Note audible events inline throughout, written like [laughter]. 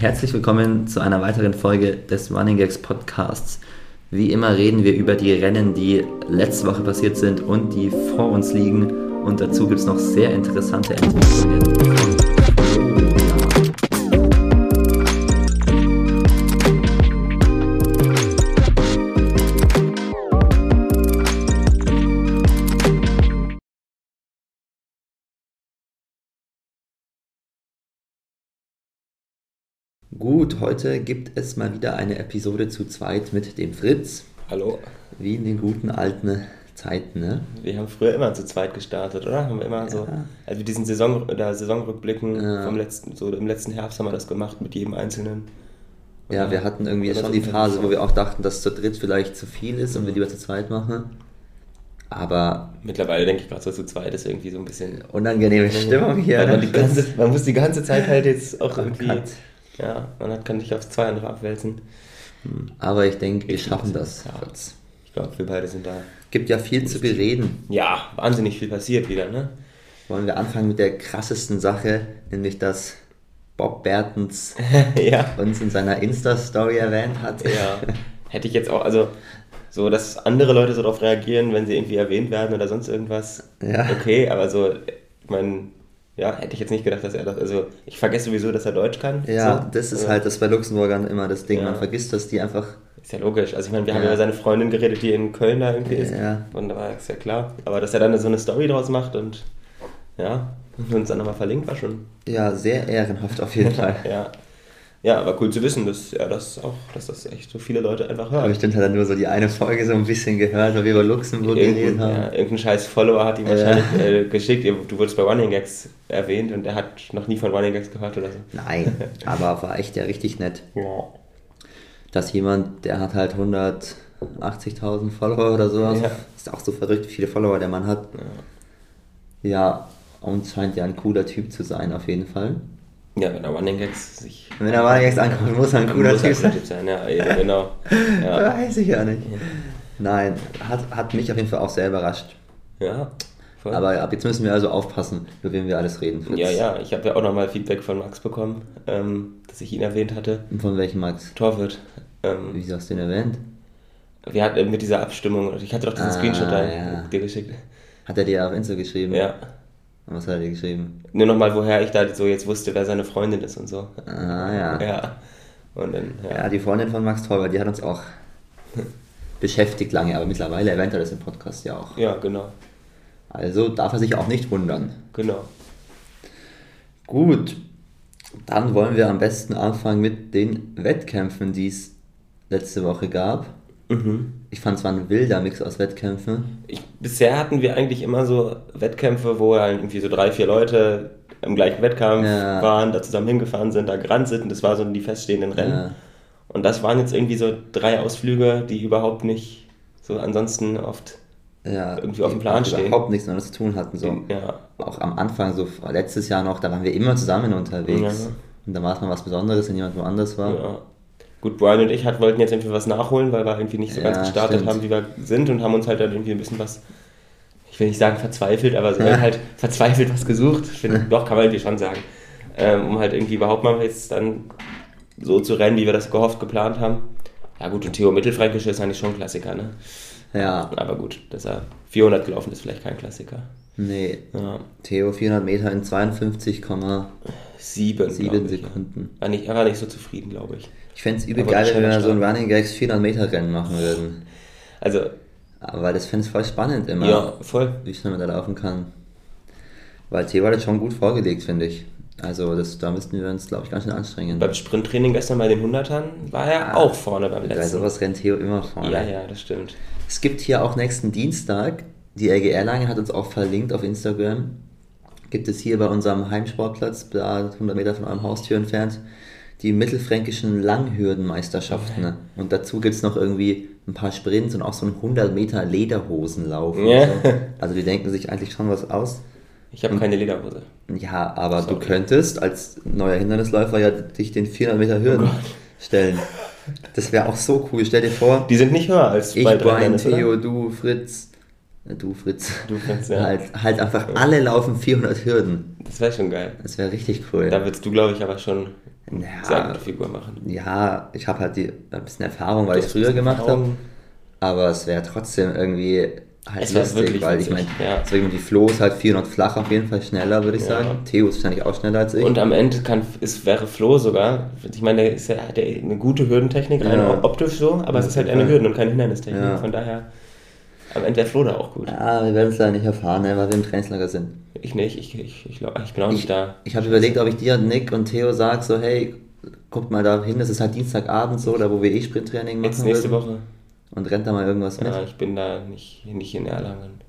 Herzlich willkommen zu einer weiteren Folge des Running Gags Podcasts. Wie immer reden wir über die Rennen, die letzte Woche passiert sind und die vor uns liegen. Und dazu gibt es noch sehr interessante Entwicklungen. Gut, heute gibt es mal wieder eine Episode zu zweit mit dem Fritz. Hallo. Wie in den guten alten Zeiten, ne? Wir haben früher immer zu zweit gestartet, oder? Haben wir immer ja. so, also diesen Saison, oder Saisonrückblicken ja. vom letzten, so im letzten Herbst haben wir das gemacht mit jedem Einzelnen. Und ja, wir hatten irgendwie schon die Phase, wo wir auch dachten, dass zu dritt vielleicht zu viel ist und wir lieber zu zweit machen. Aber. Mittlerweile denke ich gerade so zu zweit ist irgendwie so ein bisschen. Unangenehme Stimmung hier. Man, ne? ganze, man, muss die ganze Zeit halt jetzt auch irgendwie. Hat ja, man kann nicht aufs zwei andere abwälzen. Hm. Aber ich denke, wir schaffen das. Ja. Ich glaube, wir beide sind da. Gibt ja viel zu bereden. Ja, wahnsinnig viel passiert wieder, ne? Wollen wir anfangen mit der krassesten Sache, nämlich dass Bob Bertens [laughs] ja. uns in seiner Insta-Story erwähnt hat. Ja, [laughs] hätte ich jetzt auch, also so, dass andere Leute so darauf reagieren, wenn sie irgendwie erwähnt werden oder sonst irgendwas. Ja. Okay, aber so, ich meine, ja, hätte ich jetzt nicht gedacht, dass er das. Also, ich vergesse sowieso, dass er Deutsch kann. Ja, so. das ist halt das bei Luxemburgern immer das Ding. Ja. Man vergisst, dass die einfach. Ist ja logisch. Also, ich meine, wir ja. haben ja seine Freundin geredet, die in Köln da irgendwie ist. Ja. Und da war es ja klar. Aber dass er dann so eine Story draus macht und. Ja, und uns dann nochmal verlinkt, war schon. Ja, sehr ehrenhaft auf jeden [laughs] Fall. ja. Ja, aber cool zu wissen, dass, ja, das auch, dass das echt so viele Leute einfach hören. Aber ich hat er nur so die eine Folge so ein bisschen gehört, weil wir über Luxemburg geredet haben. Ja, irgendein scheiß Follower hat ihm wahrscheinlich äh, geschickt, du wurdest bei Running Gags erwähnt und er hat noch nie von Running Gags gehört oder so. Nein, aber war echt ja richtig nett. Ja. Dass jemand, der hat halt 180.000 Follower oder sowas, ja. ist auch so verrückt, wie viele Follower der Mann hat. Ja. ja, und scheint ja ein cooler Typ zu sein, auf jeden Fall. Ja, wenn er Running Gags sich. Wenn er Running Gags ankommt, [laughs] muss er ein cooler Typ sein. sein. Ja, eben, genau. [laughs] Ja. Weiß ich ja nicht. Nein, hat, hat mich auf jeden Fall auch sehr überrascht. Ja. Voll. Aber ab jetzt müssen wir also aufpassen, über wen wir alles reden. Fritz. Ja, ja, ich habe ja auch nochmal Feedback von Max bekommen, ähm, dass ich ihn erwähnt hatte. Von welchem Max? Torwirt. Ähm, Wieso hast du ihn erwähnt? Wir hatten mit dieser Abstimmung, ich hatte doch diesen ah, Screenshot da ja. dir geschickt. Hat er dir auf Insta geschrieben? Ja. Was hat er dir geschrieben? Nur nochmal, woher ich da so jetzt wusste, wer seine Freundin ist und so. Ah, ja. Ja. Und dann, ja. ja, die Freundin von Max Teuber, die hat uns auch [laughs] beschäftigt lange, aber mittlerweile erwähnt er das im Podcast ja auch. Ja, genau. Also darf er sich auch nicht wundern. Genau. Gut, dann wollen wir am besten anfangen mit den Wettkämpfen, die es letzte Woche gab. Mhm. Ich fand es war ein wilder Mix aus Wettkämpfen. Ich, bisher hatten wir eigentlich immer so Wettkämpfe, wo halt irgendwie so drei, vier Leute im gleichen Wettkampf ja. waren, da zusammen hingefahren sind, da gerannt sind und das waren so die feststehenden Rennen. Ja. Und das waren jetzt irgendwie so drei Ausflüge, die überhaupt nicht so ansonsten oft ja, irgendwie auf dem Plan stehen. überhaupt nichts miteinander zu tun hatten. So. Ja. Auch am Anfang, so letztes Jahr noch, da waren wir immer zusammen unterwegs. Ja. Und da war es mal was Besonderes, wenn jemand woanders war. Ja. Gut, Brian und ich hat, wollten jetzt irgendwie was nachholen, weil wir irgendwie nicht so ganz gestartet stimmt. haben, wie wir sind und haben uns halt dann irgendwie ein bisschen was, ich will nicht sagen verzweifelt, aber so halt verzweifelt was gesucht. Ich finde, doch, kann man irgendwie schon sagen. Ähm, um halt irgendwie überhaupt mal jetzt dann so zu rennen, wie wir das gehofft, geplant haben. Ja gut, und Theo Mittelfränkische ist eigentlich schon ein Klassiker, ne? Ja. Aber gut, dass er 400 gelaufen ist, vielleicht kein Klassiker. Nee. Ja. Theo 400 Meter in 52,7 Sekunden. War nicht, er war nicht so zufrieden, glaube ich. Ich fände es übel geil, wenn wir so ein Running Gags 400 Meter Rennen machen würden. Also. Aber das fände ich voll spannend immer. Ja, voll. Wie schnell man da laufen kann. Weil Theo hat das schon gut vorgelegt, finde ich. Also das, da müssten wir uns, glaube ich, ganz schön anstrengen. Beim Sprinttraining gestern bei den 100ern war er ja, auch vorne beim letzten. Bei sowas rennt Theo immer vorne. Ja, ja, das stimmt. Es gibt hier auch nächsten Dienstag, die LG Erlangen hat uns auch verlinkt auf Instagram, gibt es hier bei unserem Heimsportplatz, da 100 Meter von eurem Haustür entfernt, die mittelfränkischen Langhürdenmeisterschaften. Okay. Und dazu gibt es noch irgendwie ein paar Sprints und auch so ein 100 Meter Lederhosenlauf. Ja. So. Also die denken sich eigentlich schon was aus. Ich habe keine Lederhose. Ja, aber Sorry. du könntest als neuer Hindernisläufer ja dich den 400 Meter Hürden oh stellen. Das wäre auch so cool. Stell dir vor. Die sind nicht höher als ich, Brian, Theo, du, Fritz. Äh, du Fritz. Du Fritz, ja. Halt, halt einfach alle laufen 400 Hürden. Das wäre schon geil. Das wäre richtig cool. Da würdest du, glaube ich, aber schon ja, gute Figur machen. Ja, ich habe halt die, ein bisschen Erfahrung, weil ich es früher gemacht habe. Aber es wäre trotzdem irgendwie halt es lustig, weil ich meine, ja. die Flo ist halt 400 flach auf jeden Fall schneller, würde ich ja. sagen. Theo ist wahrscheinlich auch schneller als ich. Und am Ende kann, ist, wäre Flo sogar, ich meine, der, ist ja, hat eine gute Hürdentechnik, ja. optisch so, aber es ist halt eine Hürden- und keine Hindernistechnik. Von daher, am Ende wäre Flo da auch gut. Ja, wir werden es leider nicht erfahren, ne, weil wir im Trainingslager sind. Ich nicht, ich, ich, ich, glaub, ich bin auch nicht da. Ich habe überlegt, ob ich dir, Nick und Theo sage, so, hey, guckt mal da hin, das ist halt Dienstagabend so, da wo wir eh Sprinttraining machen. Jetzt nächste würden. Woche. Und rennt da mal irgendwas mit? Ja, ich bin da nicht, nicht in Erlangen.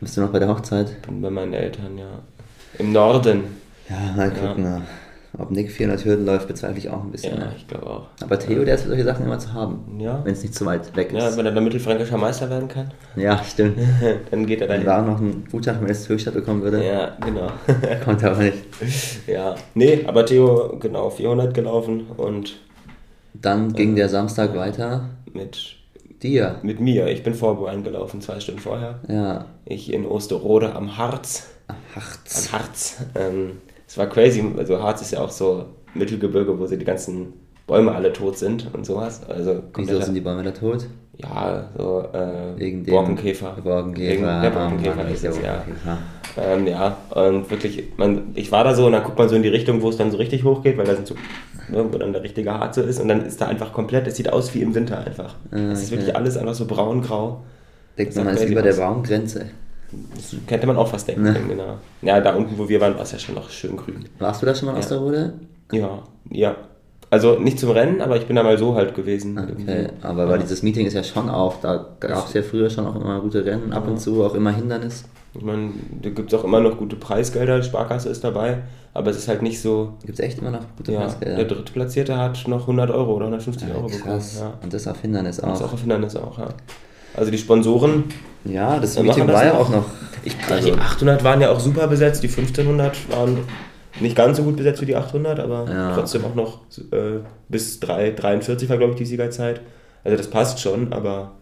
Bist du noch bei der Hochzeit? Bin bei meinen Eltern, ja. Im Norden. Ja, mal gucken. Ja. Ob Nick 400 Hürden läuft, bezweifle ich auch ein bisschen. Ja, ne? ich glaube auch. Aber Theo, der ist für solche Sachen immer zu haben. Ja. Wenn es nicht zu weit weg ist. Ja, wenn er der mittelfränkischer Meister werden kann. Ja, stimmt. [laughs] dann geht er dahin. Wenn da auch noch ein Gutschein von S Höchstadt bekommen würde. Ja, genau. [laughs] Konnte aber nicht. [laughs] Ja, nee, aber Theo, genau, 400 gelaufen und. Dann ging äh, der Samstag weiter. Mit Dir? Mit mir. Ich bin vor eingelaufen, zwei Stunden vorher. Ja. Ich in Osterode am Harz. Am Harz. Am Harz. Ähm, es war crazy. Also Harz ist ja auch so Mittelgebirge, wo sie die ganzen Bäume alle tot sind und sowas. Also Wieso sind die Bäume da tot? Ja, so äh, Wegen dem Borkenkäfer. Borkenkäfer. Wegen der Borkenkäfer ah, ist es, ja. Ähm, ja, und wirklich, man, ich war da so und dann guckt man so in die Richtung, wo es dann so richtig hochgeht, weil da sind so, ne, wo dann der richtige Harze ist und dann ist da einfach komplett, es sieht aus wie im Winter einfach. Ah, es ist wirklich alles einfach so braun-grau. Denkt man, man ist über der Baumgrenze. Das könnte man auch fast denken, ne? genau. Ja, da unten, wo wir waren, war es ja schon noch schön grün. Warst du da schon mal ja. aus der Rode? Ja, ja. Also nicht zum Rennen, aber ich bin da mal so halt gewesen. Okay, irgendwie. aber ja. weil dieses Meeting ist ja schon auch, da gab es ja früher schon auch immer gute Rennen, ab und zu auch immer Hindernis. Ich meine, da gibt es auch immer noch gute Preisgelder, die Sparkasse ist dabei, aber es ist halt nicht so. Gibt es echt immer noch gute ja, Preisgelder? Der Drittplatzierte hat noch 100 Euro oder 150 ja, Euro krass. bekommen. Ja. Und das auf Hindernis auch. Und das auch auf Hindernis auch, ja. Also die Sponsoren. Ja, das Meeting war ja auch noch. Ich, also, die 800 waren ja auch super besetzt, die 1500 waren nicht ganz so gut besetzt wie die 800, aber ja. trotzdem auch noch äh, bis 3, 43 war, glaube ich, die Siegerzeit. Also das passt schon, aber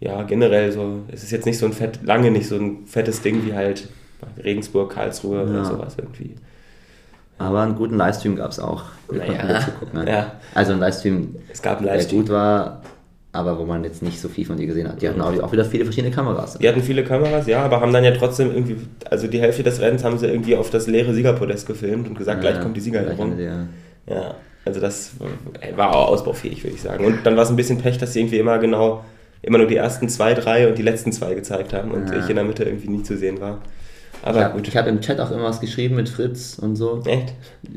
ja, generell so, es ist jetzt nicht so ein fett, lange nicht so ein fettes Ding wie halt Regensburg, Karlsruhe ja. oder sowas irgendwie. Aber einen guten Livestream gab es auch. Naja, ne? ja. Also ein Livestream, es gab einen Livestream, der gut war, aber wo man jetzt nicht so viel von dir gesehen hat. Die hatten auch wieder viele verschiedene Kameras. Die hatten viele Kameras, ja, aber haben dann ja trotzdem irgendwie, also die Hälfte des Rennens haben sie irgendwie auf das leere Siegerpodest gefilmt und gesagt, ja, gleich kommt die Siegerehrung. Ja. ja, also das war auch ausbaufähig, würde ich sagen. Und dann war es ein bisschen Pech, dass sie irgendwie immer genau, immer nur die ersten zwei, drei und die letzten zwei gezeigt haben und ja. ich in der Mitte irgendwie nie zu sehen war. Aber ich hab, gut. Ich habe im Chat auch immer was geschrieben mit Fritz und so. Echt?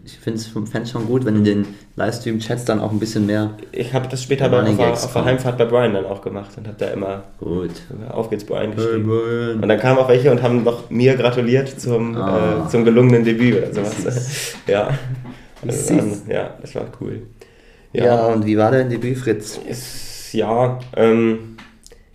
Ich finde es schon gut, wenn in den Livestream-Chats dann auch ein bisschen mehr. Ich habe das später bei, auf, auf der Heimfahrt bei Brian dann auch gemacht und habe da immer. Gut. Auf geht's Brian geschrieben. Hey Brian. Und dann kamen auch welche und haben noch mir gratuliert zum, ah. äh, zum gelungenen Debüt oder sowas. [laughs] ja. Also dann, ja, das war cool. Ja, ja und wie war dein Debüt, Fritz? Ist, ja, ähm,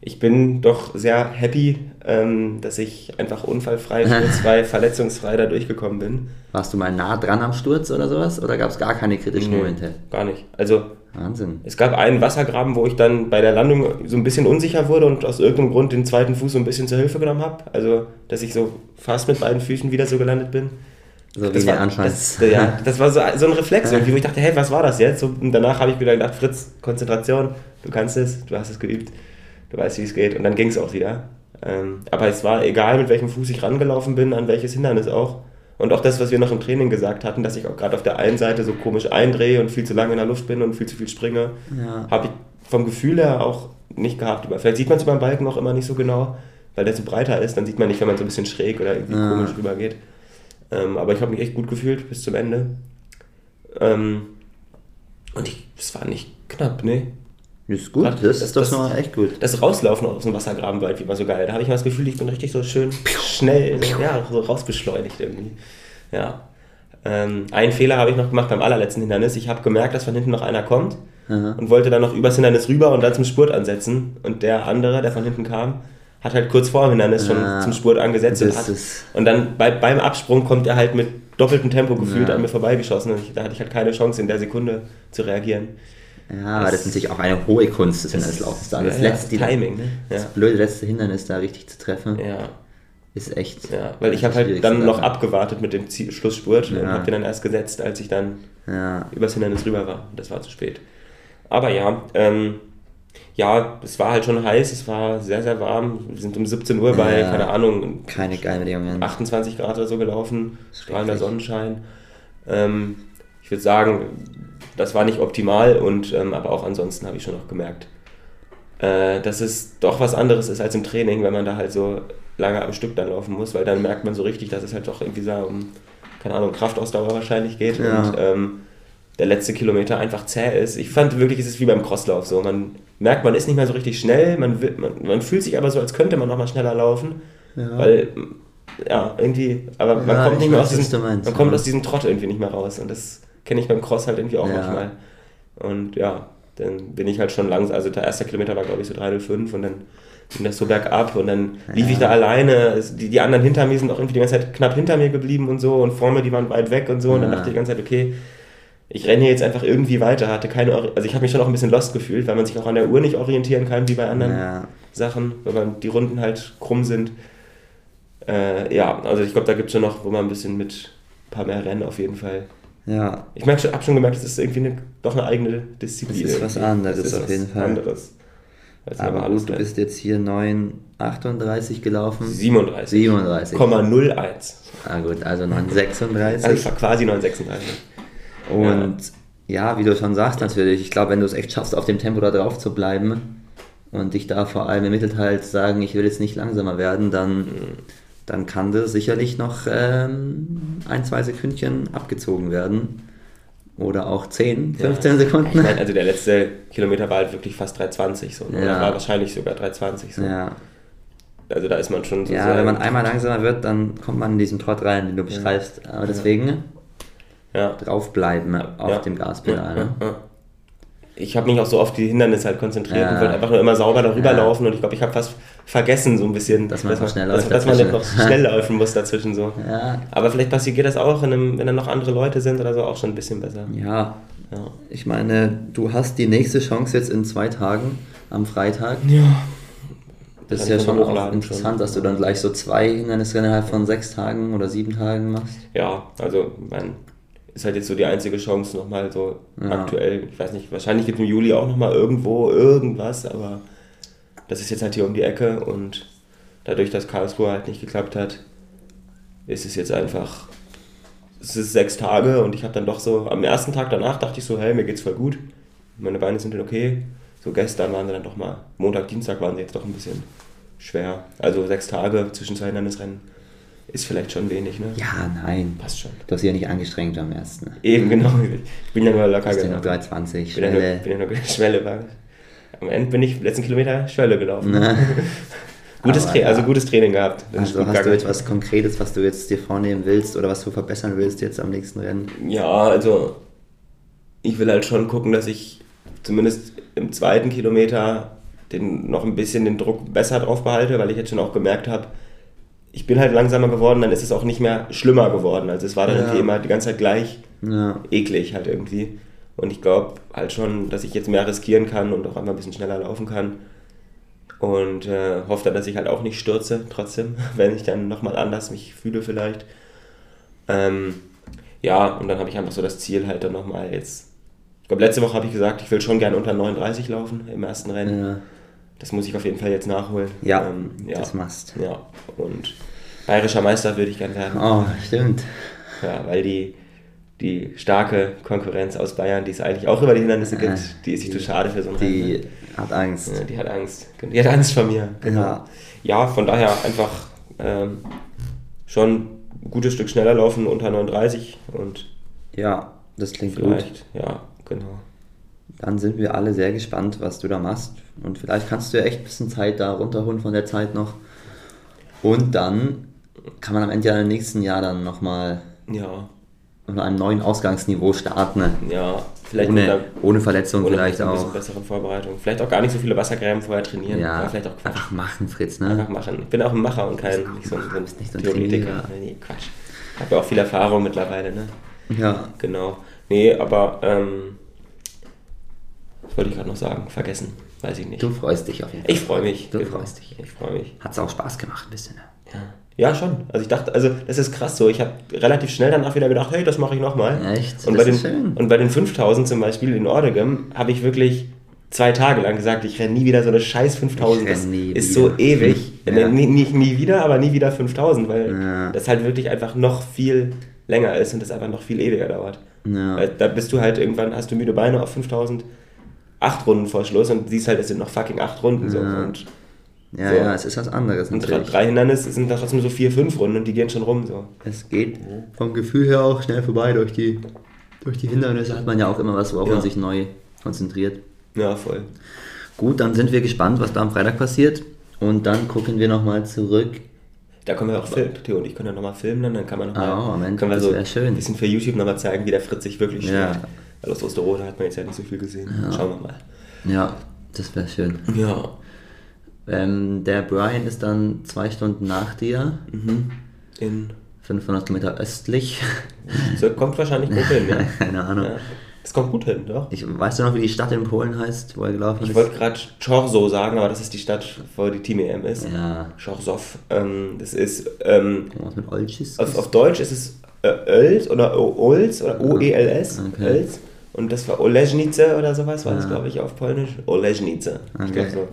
ich bin doch sehr happy, ähm, dass ich einfach unfallfrei, [laughs] sturzfrei, verletzungsfrei da durchgekommen bin. Warst du mal nah dran am Sturz oder sowas? Oder gab es gar keine kritischen nee, Momente? Gar nicht. Also, Wahnsinn. Es gab einen Wassergraben, wo ich dann bei der Landung so ein bisschen unsicher wurde und aus irgendeinem Grund den zweiten Fuß so ein bisschen zur Hilfe genommen habe. Also, dass ich so fast mit beiden Füßen wieder so gelandet bin. So das wie war, das, ja, das war so, so ein Reflex [laughs] irgendwie, wo ich dachte, hey, was war das jetzt? und danach habe ich wieder gedacht, Fritz, Konzentration, du kannst es, du hast es geübt du weißt, wie es geht. Und dann ging es auch wieder. Ähm, aber es war egal, mit welchem Fuß ich rangelaufen bin, an welches Hindernis auch. Und auch das, was wir noch im Training gesagt hatten, dass ich auch gerade auf der einen Seite so komisch eindrehe und viel zu lange in der Luft bin und viel zu viel springe, ja. habe ich vom Gefühl her auch nicht gehabt. Vielleicht sieht man es beim Balken auch immer nicht so genau, weil der so breiter ist. Dann sieht man nicht, wenn man so ein bisschen schräg oder irgendwie ja. komisch rübergeht. Ähm, aber ich habe mich echt gut gefühlt bis zum Ende. Ähm, und es war nicht knapp, ne? Das ist gut, das, das, ist doch noch echt gut. Das Rauslaufen aus dem Wassergraben war irgendwie immer so geil. Da habe ich mal das Gefühl, ich bin richtig so schön schnell, ja, so rausbeschleunigt irgendwie. Ja. Ähm, einen Fehler habe ich noch gemacht beim allerletzten Hindernis. Ich habe gemerkt, dass von hinten noch einer kommt Aha. und wollte dann noch übers Hindernis rüber und dann zum Spurt ansetzen. Und der andere, der von hinten kam, hat halt kurz vor dem Hindernis schon ah, zum Spurt angesetzt und, hat, und dann bei, beim Absprung kommt er halt mit doppeltem Tempo gefühlt ja. an mir vorbeigeschossen und ich, da hatte ich halt keine Chance in der Sekunde zu reagieren. Ja, aber das ist natürlich auch eine hohe Kunst des Hindernislaufens. Da. Das, ja, letzte, ja, Timing, ne? Das blöde letzte Hindernis da richtig zu treffen. Ja. ist echt. Ja, weil ich habe halt dann noch abgewartet mit dem Ziel, Schlussspurt ja. und habe den dann erst gesetzt, als ich dann ja. übers Hindernis rüber war. Das war zu spät. Aber ja, ähm, ja, es war halt schon heiß, es war sehr, sehr warm. Wir sind um 17 Uhr bei, ja, keine Ahnung, keine geile Bedingungen. 28 Grad oder so gelaufen, strahlender Sonnenschein. Ähm, ich würde sagen, das war nicht optimal und ähm, aber auch ansonsten habe ich schon noch gemerkt, äh, dass es doch was anderes ist als im Training, wenn man da halt so lange am Stück dann laufen muss, weil dann merkt man so richtig, dass es halt doch irgendwie so um, keine Ahnung, Kraftausdauer wahrscheinlich geht ja. und ähm, der letzte Kilometer einfach zäh ist. Ich fand wirklich, es ist wie beim Crosslauf so. Man merkt, man ist nicht mehr so richtig schnell, man, will, man, man fühlt sich aber so, als könnte man nochmal schneller laufen, ja. weil, ja, irgendwie, aber man ja, kommt nicht mehr aus diesem, man kommt aus diesem Trott irgendwie nicht mehr raus und das kenne ich beim Cross halt irgendwie auch manchmal. Und ja, dann bin ich halt schon langsam, also der erste Kilometer war glaube ich so 305 und dann ging das so bergab und dann lief ja. ich da alleine. Die, die anderen hinter mir sind auch irgendwie die ganze Zeit knapp hinter mir geblieben und so und vor mir, die waren weit weg und so. Und dann dachte ich die ganze Zeit, okay, ich renne hier jetzt einfach irgendwie weiter. Hatte keine, also ich habe mich schon auch ein bisschen lost gefühlt, weil man sich auch an der Uhr nicht orientieren kann, wie bei anderen ja. Sachen, weil man die Runden halt krumm sind. Äh, ja, also ich glaube, da gibt es schon noch, wo man ein bisschen mit ein paar mehr Rennen auf jeden Fall. Ja. Ich habe schon gemerkt, es ist irgendwie eine, doch eine eigene Disziplin. Das ist was anderes ist auf jeden Fall. Anderes. Aber gut, du bist jetzt hier 9,38 gelaufen. 37. 37. 0,01. Ah gut, also 9,36. Also ich war quasi 9,36. Und ja. ja. wie du schon sagst natürlich, ich glaube, wenn du es echt schaffst, auf dem Tempo da drauf zu bleiben und dich da vor allem im Mittelteil sagen, ich will jetzt nicht langsamer werden, dann, mhm. Dann kann das sicherlich noch ähm, ein, zwei Sekündchen abgezogen werden. Oder auch 10, 15 ja. Sekunden. Ich meine, also der letzte Kilometer war halt wirklich fast 3,20 so. Ne? Ja. Oder war wahrscheinlich sogar 3,20 so. Ja. Also da ist man schon so. Ja, wenn man einmal langsamer wird, dann kommt man in diesen Trott rein, den du beschreibst. Aber deswegen ja. draufbleiben auf dem Gaspedal. Ne? Ich habe mich auch so oft die Hindernisse halt konzentriert und wollte einfach nur immer sauber darüber laufen und ich glaube, ich habe fast vergessen so ein bisschen, dass man, dass man, schnell dass, dass man noch schnell [laughs] laufen muss dazwischen so. Ja. Aber vielleicht passiert das auch, einem, wenn dann noch andere Leute sind oder so, auch schon ein bisschen besser. Ja. ja. Ich meine, du hast die nächste Chance jetzt in zwei Tagen, am Freitag. Ja. Das ist ja schon auch interessant, schon. dass du dann gleich so zwei Hindernisse innerhalb von sechs Tagen oder sieben Tagen machst. Ja, also mein ist halt jetzt so die einzige Chance nochmal so ja. aktuell. Ich weiß nicht, wahrscheinlich gibt es im Juli auch nochmal irgendwo irgendwas, aber das ist jetzt halt hier um die Ecke und dadurch, dass Karlsruhe halt nicht geklappt hat, ist es jetzt einfach, es ist sechs Tage und ich habe dann doch so, am ersten Tag danach dachte ich so, hey, mir geht's voll gut, meine Beine sind dann okay. So gestern waren sie dann doch mal, Montag, Dienstag waren sie jetzt doch ein bisschen schwer. Also sechs Tage zwischen zwei Hindernisrennen ist vielleicht schon wenig, ne? Ja, nein. Passt schon. Du hast dich ja nicht angestrengt am ersten. Eben, genau. Ich bin ja nur locker gegangen. Genau. 320, Schwelle. Bin ja nur, bin ja nur Schwelle. War. Am Ende bin ich letzten Kilometer Schwelle gelaufen. [laughs] gutes Tra ja. Also gutes Training gehabt. also hast du etwas Konkretes, was du jetzt dir vornehmen willst oder was du verbessern willst jetzt am nächsten Rennen? Ja, also ich will halt schon gucken, dass ich zumindest im zweiten Kilometer den, noch ein bisschen den Druck besser drauf behalte, weil ich jetzt schon auch gemerkt habe, ich bin halt langsamer geworden, dann ist es auch nicht mehr schlimmer geworden. Also es war dann ja. irgendwie immer die ganze Zeit gleich ja. eklig halt irgendwie. Und ich glaube halt schon, dass ich jetzt mehr riskieren kann und auch einmal ein bisschen schneller laufen kann. Und äh, hoffe dann, dass ich halt auch nicht stürze, trotzdem, [laughs] wenn ich dann nochmal anders mich fühle vielleicht. Ähm, ja, und dann habe ich einfach so das Ziel halt dann nochmal jetzt. Ich glaube, letzte Woche habe ich gesagt, ich will schon gerne unter 39 laufen im ersten Rennen. Ja. Das muss ich auf jeden Fall jetzt nachholen. Ja, ähm, ja. das machst. Ja, und bayerischer Meister würde ich gerne werden. Oh, stimmt. Ja, weil die, die starke Konkurrenz aus Bayern, die es eigentlich auch über die Hindernisse gibt, die ist sich zu schade für so ein Die Rennen. hat Angst. Ja, die hat Angst. Die hat Angst vor mir. Genau. Ja, ja von daher einfach ähm, schon ein gutes Stück schneller laufen unter 39 und ja, das klingt gut. Ja, genau. Dann sind wir alle sehr gespannt, was du da machst. Und vielleicht kannst du ja echt ein bisschen Zeit da runterholen von der Zeit noch. Und dann kann man am Ende ja im nächsten Jahr dann nochmal ja. unter einem neuen Ausgangsniveau starten. Ne? Ja, vielleicht ohne, ohne Verletzung ohne vielleicht auch. bessere Vorbereitung. Vielleicht auch gar nicht so viele Wassergräben vorher trainieren. Ja, vielleicht auch Quatsch. Einfach machen, Fritz. Ne? Einfach machen. Ich bin auch ein Macher und kein nicht so, ein, nicht so ein Theoretiker. Nee, Quatsch. Ich habe ja auch viel Erfahrung mittlerweile. Ne? Ja. Genau. Nee, aber ähm, was wollte ich gerade noch sagen? Vergessen. Weiß ich nicht. Du freust dich auf jeden Fall. Ich freue mich. Du genau. freust dich. Ich freue mich. Hat es auch Spaß gemacht, ein bisschen. Ne? Ja. Ja, schon. Also ich dachte, also das ist krass so. Ich habe relativ schnell danach wieder gedacht, hey, das mache ich nochmal. Echt? Und das bei, den, schön. und bei den 5000 zum Beispiel in Ordegem habe ich wirklich zwei Tage lang gesagt, ich renne nie wieder so eine scheiß 5000. Das ist wieder. so ewig. Ja. Nie, nie, nie, wieder, aber nie wieder 5000, weil ja. das halt wirklich einfach noch viel länger ist und das einfach noch viel ewiger dauert. Ja. Weil da bist du halt irgendwann, hast du müde Beine auf 5000, acht Runden vor Schluss und siehst halt, es sind noch fucking acht Runden. So. Und ja, so. ja, es ist was anderes. Und natürlich. drei Hindernisse sind da trotzdem so vier, fünf Runden und die gehen schon rum. So. Es geht vom Gefühl her auch schnell vorbei durch die, durch die Hindernisse. Hat man ja auch immer was, worauf ja. man sich neu konzentriert. Ja, voll. Gut, dann sind wir gespannt, was da am Freitag passiert. Und dann gucken wir nochmal zurück. Da können wir auch filmen. Theo und ich können ja nochmal filmen, dann kann man nochmal. Oh, Moment, können wir so schön. ein bisschen für YouTube nochmal zeigen, wie der Fritz sich wirklich ja. Weil aus Osterode hat man jetzt ja nicht so viel gesehen. Ja. Schauen wir mal. Ja, das wäre schön. Ja. Ähm, der Brian ist dann zwei Stunden nach dir. Mhm. In 500 Kilometer östlich. So kommt wahrscheinlich gut hin, ja. [laughs] Keine Ahnung. Ja. Es kommt gut hin, doch. Ich, weißt du noch, wie die Stadt in Polen heißt, wo er gelaufen ist? Ich wollte gerade Chorso sagen, aber das ist die Stadt, wo die Team EM ist. Ja. Chorsow. Ähm, das ist. Ähm, Was mit Olcis? Auf, auf Deutsch ist es äh, Öls oder Ols oder O-E-L-S. Okay. Öls. Und das war Oleżnice oder sowas, war ja. das, glaube ich, auf Polnisch. Oleżnice. Okay. Ich glaube so.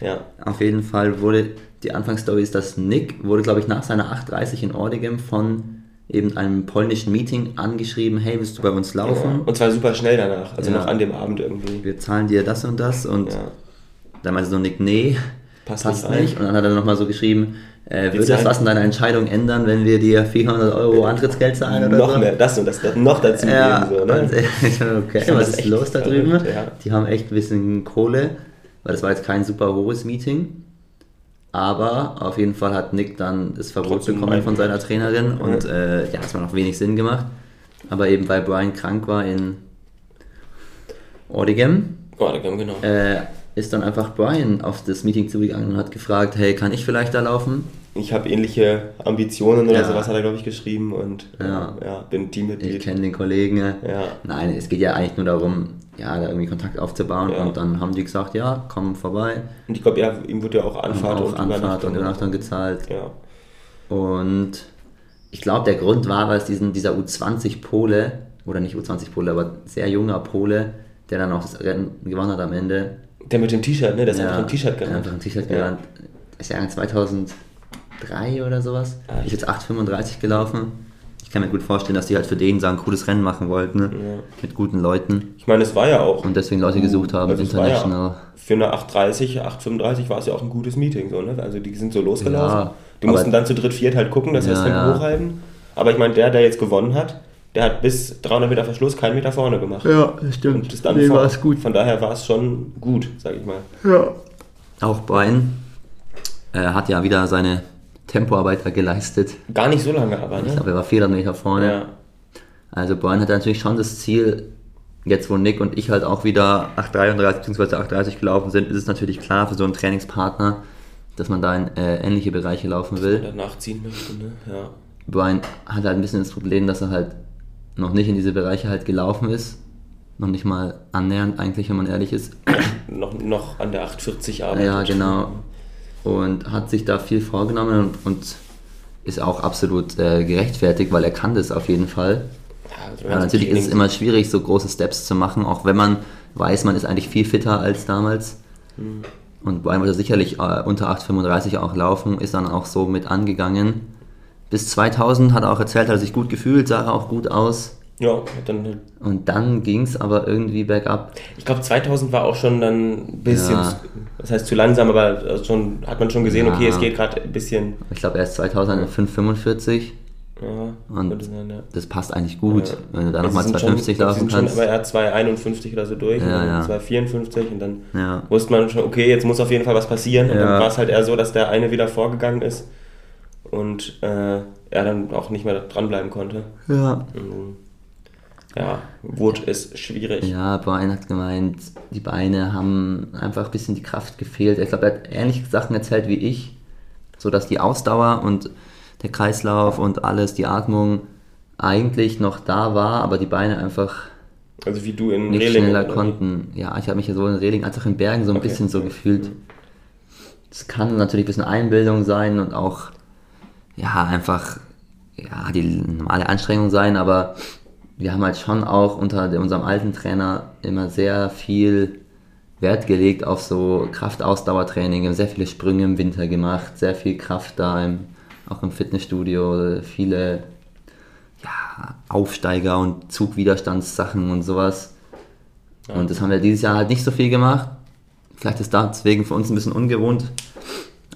Ja. Auf jeden Fall wurde die Anfangsstory ist, dass Nick wurde, glaube ich, nach seiner 8.30 in Ordegem von eben einem polnischen Meeting angeschrieben, hey, willst du bei uns laufen? Ja. Und zwar super schnell danach, also ja. noch an dem Abend irgendwie. Wir zahlen dir das und das und dann meinte so Nick, nee, passt, passt nicht, nicht. Und dann hat er nochmal so geschrieben, äh, würde das was in deiner Entscheidung ändern, wenn wir dir 400 Euro Antrittsgeld zahlen oder Noch so? mehr, das und das, das noch dazu ja, geben. So, ne? okay, [laughs] was ist los da drüben? Ja. Die haben echt ein bisschen Kohle, weil das war jetzt kein super hohes Meeting. Aber auf jeden Fall hat Nick dann das Verbot Trotzdem bekommen von seiner Trainerin und äh, ja, das hat noch wenig Sinn gemacht. Aber eben weil Brian krank war in Ordegem, Ordegem genau. Äh, ist dann einfach Brian auf das Meeting zugegangen und hat gefragt, hey, kann ich vielleicht da laufen? Ich habe ähnliche Ambitionen oder ja. sowas hat er, glaube ich, geschrieben und ja. ja bin Teammitglied. Ich kenne den Kollegen. Ja. Nein, es geht ja eigentlich nur darum, ja, da irgendwie Kontakt aufzubauen ja. und dann haben die gesagt, ja, komm vorbei. Und ich glaube, ja, ihm wurde ja auch Anfahrt auch und Anfahrt und Übernachtung gezahlt. Ja. Und ich glaube, der Grund war, weil es diesen, dieser U20-Pole, oder nicht U20-Pole, aber sehr junger Pole, der dann auch das Rennen gewonnen hat am Ende. Der mit dem T-Shirt, ne? Der ist ja, einfach ein T-Shirt gerannt. Einfach ein T-Shirt gerannt. Ist ja 2003 oder sowas. Ah, ist jetzt 8,35 gelaufen kann mir gut vorstellen, dass die halt für den so ein cooles Rennen machen wollten, ne? ja. mit guten Leuten. Ich meine, es war ja auch. Und deswegen Leute gesucht haben, also international. Ja, für eine 8.30, 8.35 war es ja auch ein gutes Meeting. So, ne? Also die sind so losgelaufen. Die mussten dann zu dritt, viert halt gucken, dass wir es dann hochhalten. Aber ich meine, der, der jetzt gewonnen hat, der hat bis 300 Meter Verschluss keinen Meter vorne gemacht. Ja, das stimmt. Und ist dann nee, war es gut. Von daher war es schon gut, sag ich mal. Ja. Auch Brian äh, hat ja wieder seine Tempoarbeit geleistet. Gar nicht so lange aber, ne? Ich glaube, er war 400 Meter vorne. Ja. Also Brian hat natürlich schon das Ziel, jetzt wo Nick und ich halt auch wieder 8,33 bzw. 8,30 gelaufen sind, ist es natürlich klar für so einen Trainingspartner, dass man da in äh, ähnliche Bereiche laufen will. Danach ziehen möchte, ne? Ja. Brian hat halt ein bisschen das Problem, dass er halt noch nicht in diese Bereiche halt gelaufen ist. Noch nicht mal annähernd eigentlich, wenn man ehrlich ist. [clears throat] noch, noch an der 840 arbeitet. Ja, genau und hat sich da viel vorgenommen und, und ist auch absolut äh, gerechtfertigt, weil er kann das auf jeden Fall. Ja, also natürlich ist es immer schwierig, so große Steps zu machen, auch wenn man weiß, man ist eigentlich viel fitter als damals. Mhm. Und Brian wollte sicherlich äh, unter 8,35 auch laufen, ist dann auch so mit angegangen. Bis 2000 hat er auch erzählt, hat er sich gut gefühlt, sah auch gut aus. Ja, dann. Halt Und dann ging es aber irgendwie bergab. Ich glaube, 2000 war auch schon dann ein bisschen, ja. das heißt zu langsam, aber schon hat man schon gesehen, ja. okay, es geht gerade ein bisschen. Ich glaube, erst 2045. Ja, und sein, ja. das passt eigentlich gut, ja. wenn du da nochmal 250 schon, laufen kannst. Schon, aber er hat 251 oder so durch, ja, ja. 254 und dann wusste man schon, okay, jetzt muss auf jeden Fall was passieren. Und dann war es halt eher so, dass der eine wieder vorgegangen ist und äh, er dann auch nicht mehr dranbleiben konnte. Ja. Und, ja, Wut ist schwierig. Ja, Brian hat gemeint, die Beine haben einfach ein bisschen die Kraft gefehlt. Ich glaube, er hat ähnliche Sachen erzählt wie ich, so dass die Ausdauer und der Kreislauf und alles, die Atmung eigentlich noch da war, aber die Beine einfach also wie du in nicht Reling schneller konnten. Ja, ich habe mich ja so in Reling als auch in Bergen so ein okay. bisschen so gefühlt. Es kann natürlich ein bisschen Einbildung sein und auch ja, einfach ja, die normale Anstrengung sein, aber wir haben halt schon auch unter unserem alten Trainer immer sehr viel Wert gelegt auf so Kraftausdauertraining, wir haben sehr viele Sprünge im Winter gemacht, sehr viel Kraft da, im, auch im Fitnessstudio, viele ja, Aufsteiger und Zugwiderstandssachen und sowas. Ja. Und das haben wir dieses Jahr halt nicht so viel gemacht. Vielleicht ist deswegen für uns ein bisschen ungewohnt.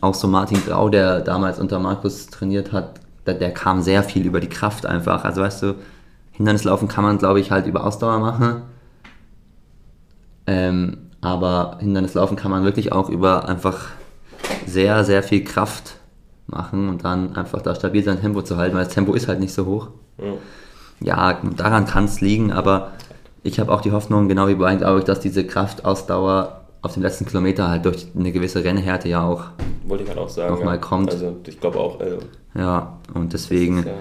Auch so Martin Grau, der damals unter Markus trainiert hat, der, der kam sehr viel über die Kraft einfach. Also weißt du, Hindernislaufen kann man, glaube ich, halt über Ausdauer machen. Ähm, aber Hindernislaufen kann man wirklich auch über einfach sehr, sehr viel Kraft machen und dann einfach da stabil sein Tempo zu halten, weil das Tempo ist halt nicht so hoch. Ja, ja daran kann es liegen, aber ich habe auch die Hoffnung, genau wie bei glaube ich, dass diese Kraftausdauer auf den letzten Kilometer halt durch eine gewisse Rennhärte ja auch wollte ich halt auch sagen nochmal ja. kommt. Also ich glaube auch. Also ja, und deswegen ist, ja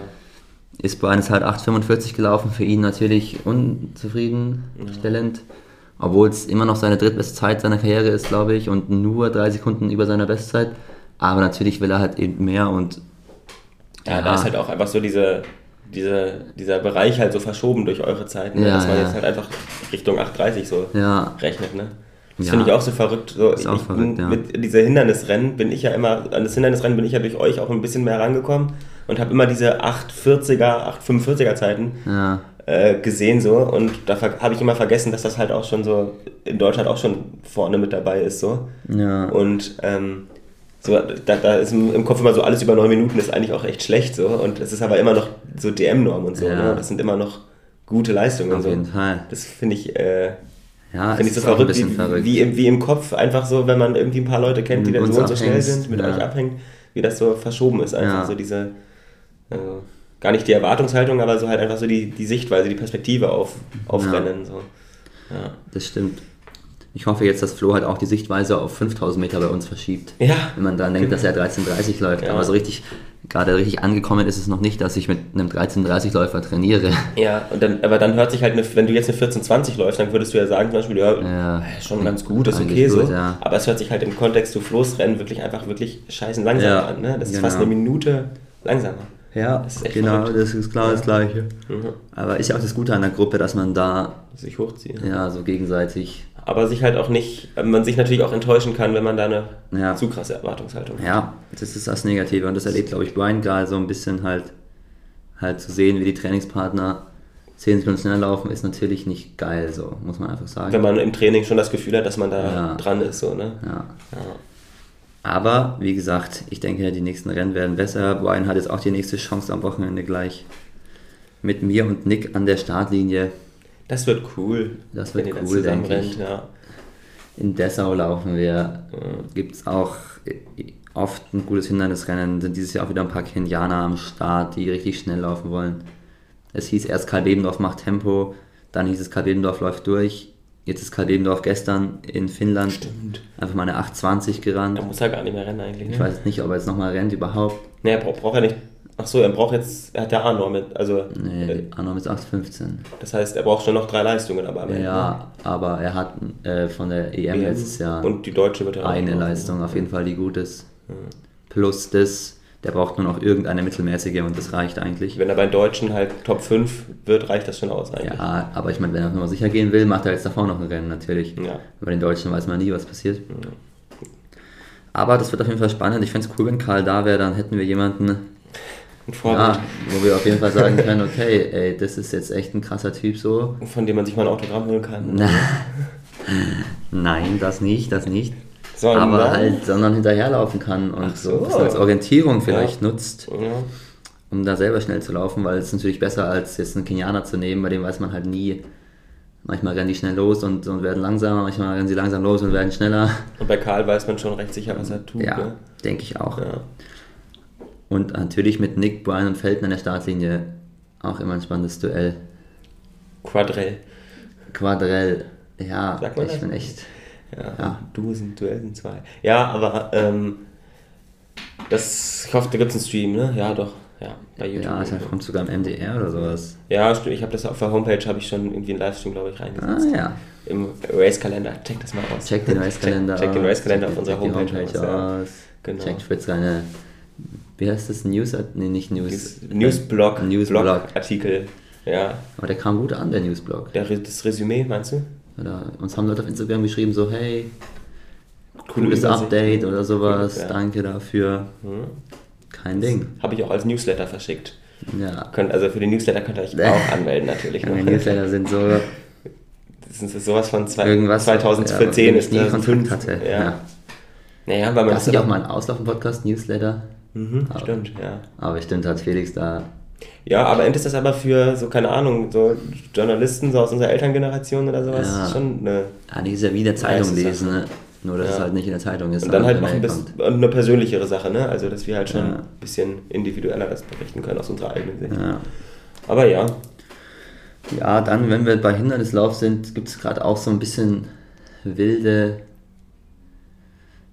ist Brian ist halt 8,45 gelaufen, für ihn natürlich unzufriedenstellend. Ja. Obwohl es immer noch seine drittbeste Zeit seiner Karriere ist, glaube ich, und nur drei Sekunden über seiner Bestzeit. Aber natürlich will er halt eben mehr und. Ja, ja. da ist halt auch einfach so diese, diese, dieser Bereich halt so verschoben durch eure Zeiten, ne? ja, dass man jetzt halt einfach Richtung 8,30 so rechnet. Ne? Das ja. finde ich auch so verrückt. So, ist auch verrückt, ja. Mit dieser Hindernisrennen bin ich ja immer, an das Hindernisrennen bin ich ja durch euch auch ein bisschen mehr rangekommen und habe immer diese 840er, 845er Zeiten ja. äh, gesehen so und da habe ich immer vergessen, dass das halt auch schon so in Deutschland auch schon vorne mit dabei ist so. Ja. Und ähm, so, da, da ist im, Kopf immer so, alles über neun Minuten ist eigentlich auch echt schlecht so und es ist aber immer noch so DM-Norm und so. Ja. Ne? Das sind immer noch gute Leistungen. Auf jeden Fall. Das finde ich... Äh, ja, Finde ich so verrückt, wie, verrückt. Wie, im, wie im Kopf, einfach so, wenn man irgendwie ein paar Leute kennt, die dann so und so schnell sind, mit ja. euch abhängt, wie das so verschoben ist, einfach ja. so diese, also, gar nicht die Erwartungshaltung, aber so halt einfach so die, die Sichtweise, die Perspektive auf, auf ja. Rennen. So. Ja. Das stimmt. Ich hoffe jetzt, dass Flo halt auch die Sichtweise auf 5000 Meter bei uns verschiebt. Ja. Wenn man dann denkt, dass er 13,30 läuft. Ja. Aber so richtig, gerade richtig angekommen ist es noch nicht, dass ich mit einem 13,30 Läufer trainiere. Ja, und dann, aber dann hört sich halt, eine, wenn du jetzt eine 14,20 läufst, dann würdest du ja sagen, zum Beispiel, ja, ja schon ganz gut, ist okay gut, so. Ja. Aber es hört sich halt im Kontext zu Flo's Rennen wirklich einfach wirklich scheißen langsam ja, an. Ne? Das genau. ist fast eine Minute langsamer. Ja, das genau, verrückt. das ist klar das Gleiche. Mhm. Aber ist ja auch das Gute an der Gruppe, dass man da sich hochzieht. Ja, so gegenseitig. Aber sich halt auch nicht, man sich natürlich auch enttäuschen kann, wenn man da eine ja. zu krasse Erwartungshaltung hat. Ja, das ist das Negative und das erlebt, glaube ich, Brian gerade so ein bisschen halt, halt zu sehen, wie die Trainingspartner 10 Sekunden schneller laufen, ist natürlich nicht geil, so, muss man einfach sagen. Wenn man im Training schon das Gefühl hat, dass man da ja. dran ist, so, ne? Ja. ja. Aber wie gesagt, ich denke, die nächsten Rennen werden besser. Brian hat jetzt auch die nächste Chance am Wochenende gleich mit mir und Nick an der Startlinie. Das wird cool. Das wird cool, denke ich. Ja. In Dessau laufen wir. Ja. Gibt es auch oft ein gutes Hindernisrennen. Sind dieses Jahr auch wieder ein paar Kenianer am Start, die richtig schnell laufen wollen. Es hieß erst Karl Bebendorf macht Tempo, dann hieß es Karl Bebendorf läuft durch. Jetzt ist Karl Ebendorf gestern in Finnland Stimmt. einfach mal eine 8,20 gerannt. Da muss er gar nicht mehr rennen eigentlich. Ne? Ich weiß nicht, ob er jetzt nochmal rennt überhaupt. Nee, er braucht, braucht er nicht. Ach so, er braucht jetzt, er hat ja A-Norm mit, also... Nee, äh, A-Norm ist 8,15. Das heißt, er braucht schon noch drei Leistungen aber am Ende. Ja, ne? aber er hat äh, von der EM, EM letztes Jahr... Und die Deutsche wird er Eine Leistung, auf jeden Fall, die gut ist. Mhm. Plus das der braucht nur noch irgendeine mittelmäßige und das reicht eigentlich. Wenn er bei Deutschen halt Top 5 wird, reicht das schon aus eigentlich. Ja, aber ich meine, wenn er nochmal sicher gehen will, macht er jetzt davor noch ein Rennen natürlich. Ja. Bei den Deutschen weiß man nie, was passiert. Ja. Aber das wird auf jeden Fall spannend. Ich fände es cool, wenn Karl da wäre, dann hätten wir jemanden, ja, wo wir auf jeden Fall sagen können, okay, ey, das ist jetzt echt ein krasser Typ so. Von dem man sich mal ein Autogramm holen kann. [laughs] Nein, das nicht, das nicht sondern aber halt, sondern hinterherlaufen kann und so, so als Orientierung vielleicht ja. nutzt, ja. um da selber schnell zu laufen, weil es ist natürlich besser, als jetzt einen Kenianer zu nehmen, bei dem weiß man halt nie. Manchmal rennen die schnell los und, und werden langsamer, manchmal rennen sie langsam los und werden schneller. Und bei Karl weiß man schon recht sicher, was er tut. Ja, ne? denke ich auch. Ja. Und natürlich mit Nick, Brian und Felton an der Startlinie auch immer ein spannendes Duell. Quadrell. Quadrell, ja, ich bin echt. Ja, ja. Du sind Duell sind zwei. Ja, aber ähm, das, ich hoffe, da gibt es einen Stream, ne? Ja, doch. Ja, bei YouTube. Ja, es kommt sogar im MDR oder sowas. Ja, stimmt. Ich habe das auf der Homepage, habe ich schon irgendwie einen Livestream, glaube ich, reingesetzt. Ah, ja. Im Race-Kalender. Check das mal aus. Check den [laughs] Race-Kalender check, check, den Race-Kalender auf unserer Homepage, Homepage aus. aus. Genau. Checkt Fritz seine wie heißt das? News, nee, nicht News. Newsblog. Newsblog. Artikel, ja. Aber der kam gut an, der Newsblog. Der, das Resümee, meinst du? Oder uns haben Leute auf Instagram geschrieben, so, hey, cooles Update oder sowas, ja. danke dafür. Hm. Kein Ding. Habe ich auch als Newsletter verschickt. Ja. Könnt, also für den Newsletter könnt ihr euch [laughs] auch anmelden natürlich. Ja, die Newsletter sind so... Das ist sowas von zwei, Irgendwas, 2014 ja, ist nie Kontakt hatte. Ja. ja. Naja, weil man das ist ja auch mal ein Auslaufen-Podcast, Newsletter. Mhm, aber, stimmt, ja. Aber stimmt, hat Felix da. Ja, aber endlich ist das aber für so, keine Ahnung, so Journalisten so aus unserer Elterngeneration oder sowas ja. schon eine. Ja, die ist ja wie in der Zeitung lesen, ne? Nur, dass ja. es halt nicht in der Zeitung ist. Und dann halt noch ein bisschen, eine persönlichere Sache, ne? Also, dass wir halt schon ja. ein bisschen individueller das berichten können aus unserer eigenen Sicht. Ja. Aber ja. Ja, dann, wenn wir bei Hindernislauf sind, gibt es gerade auch so ein bisschen wilde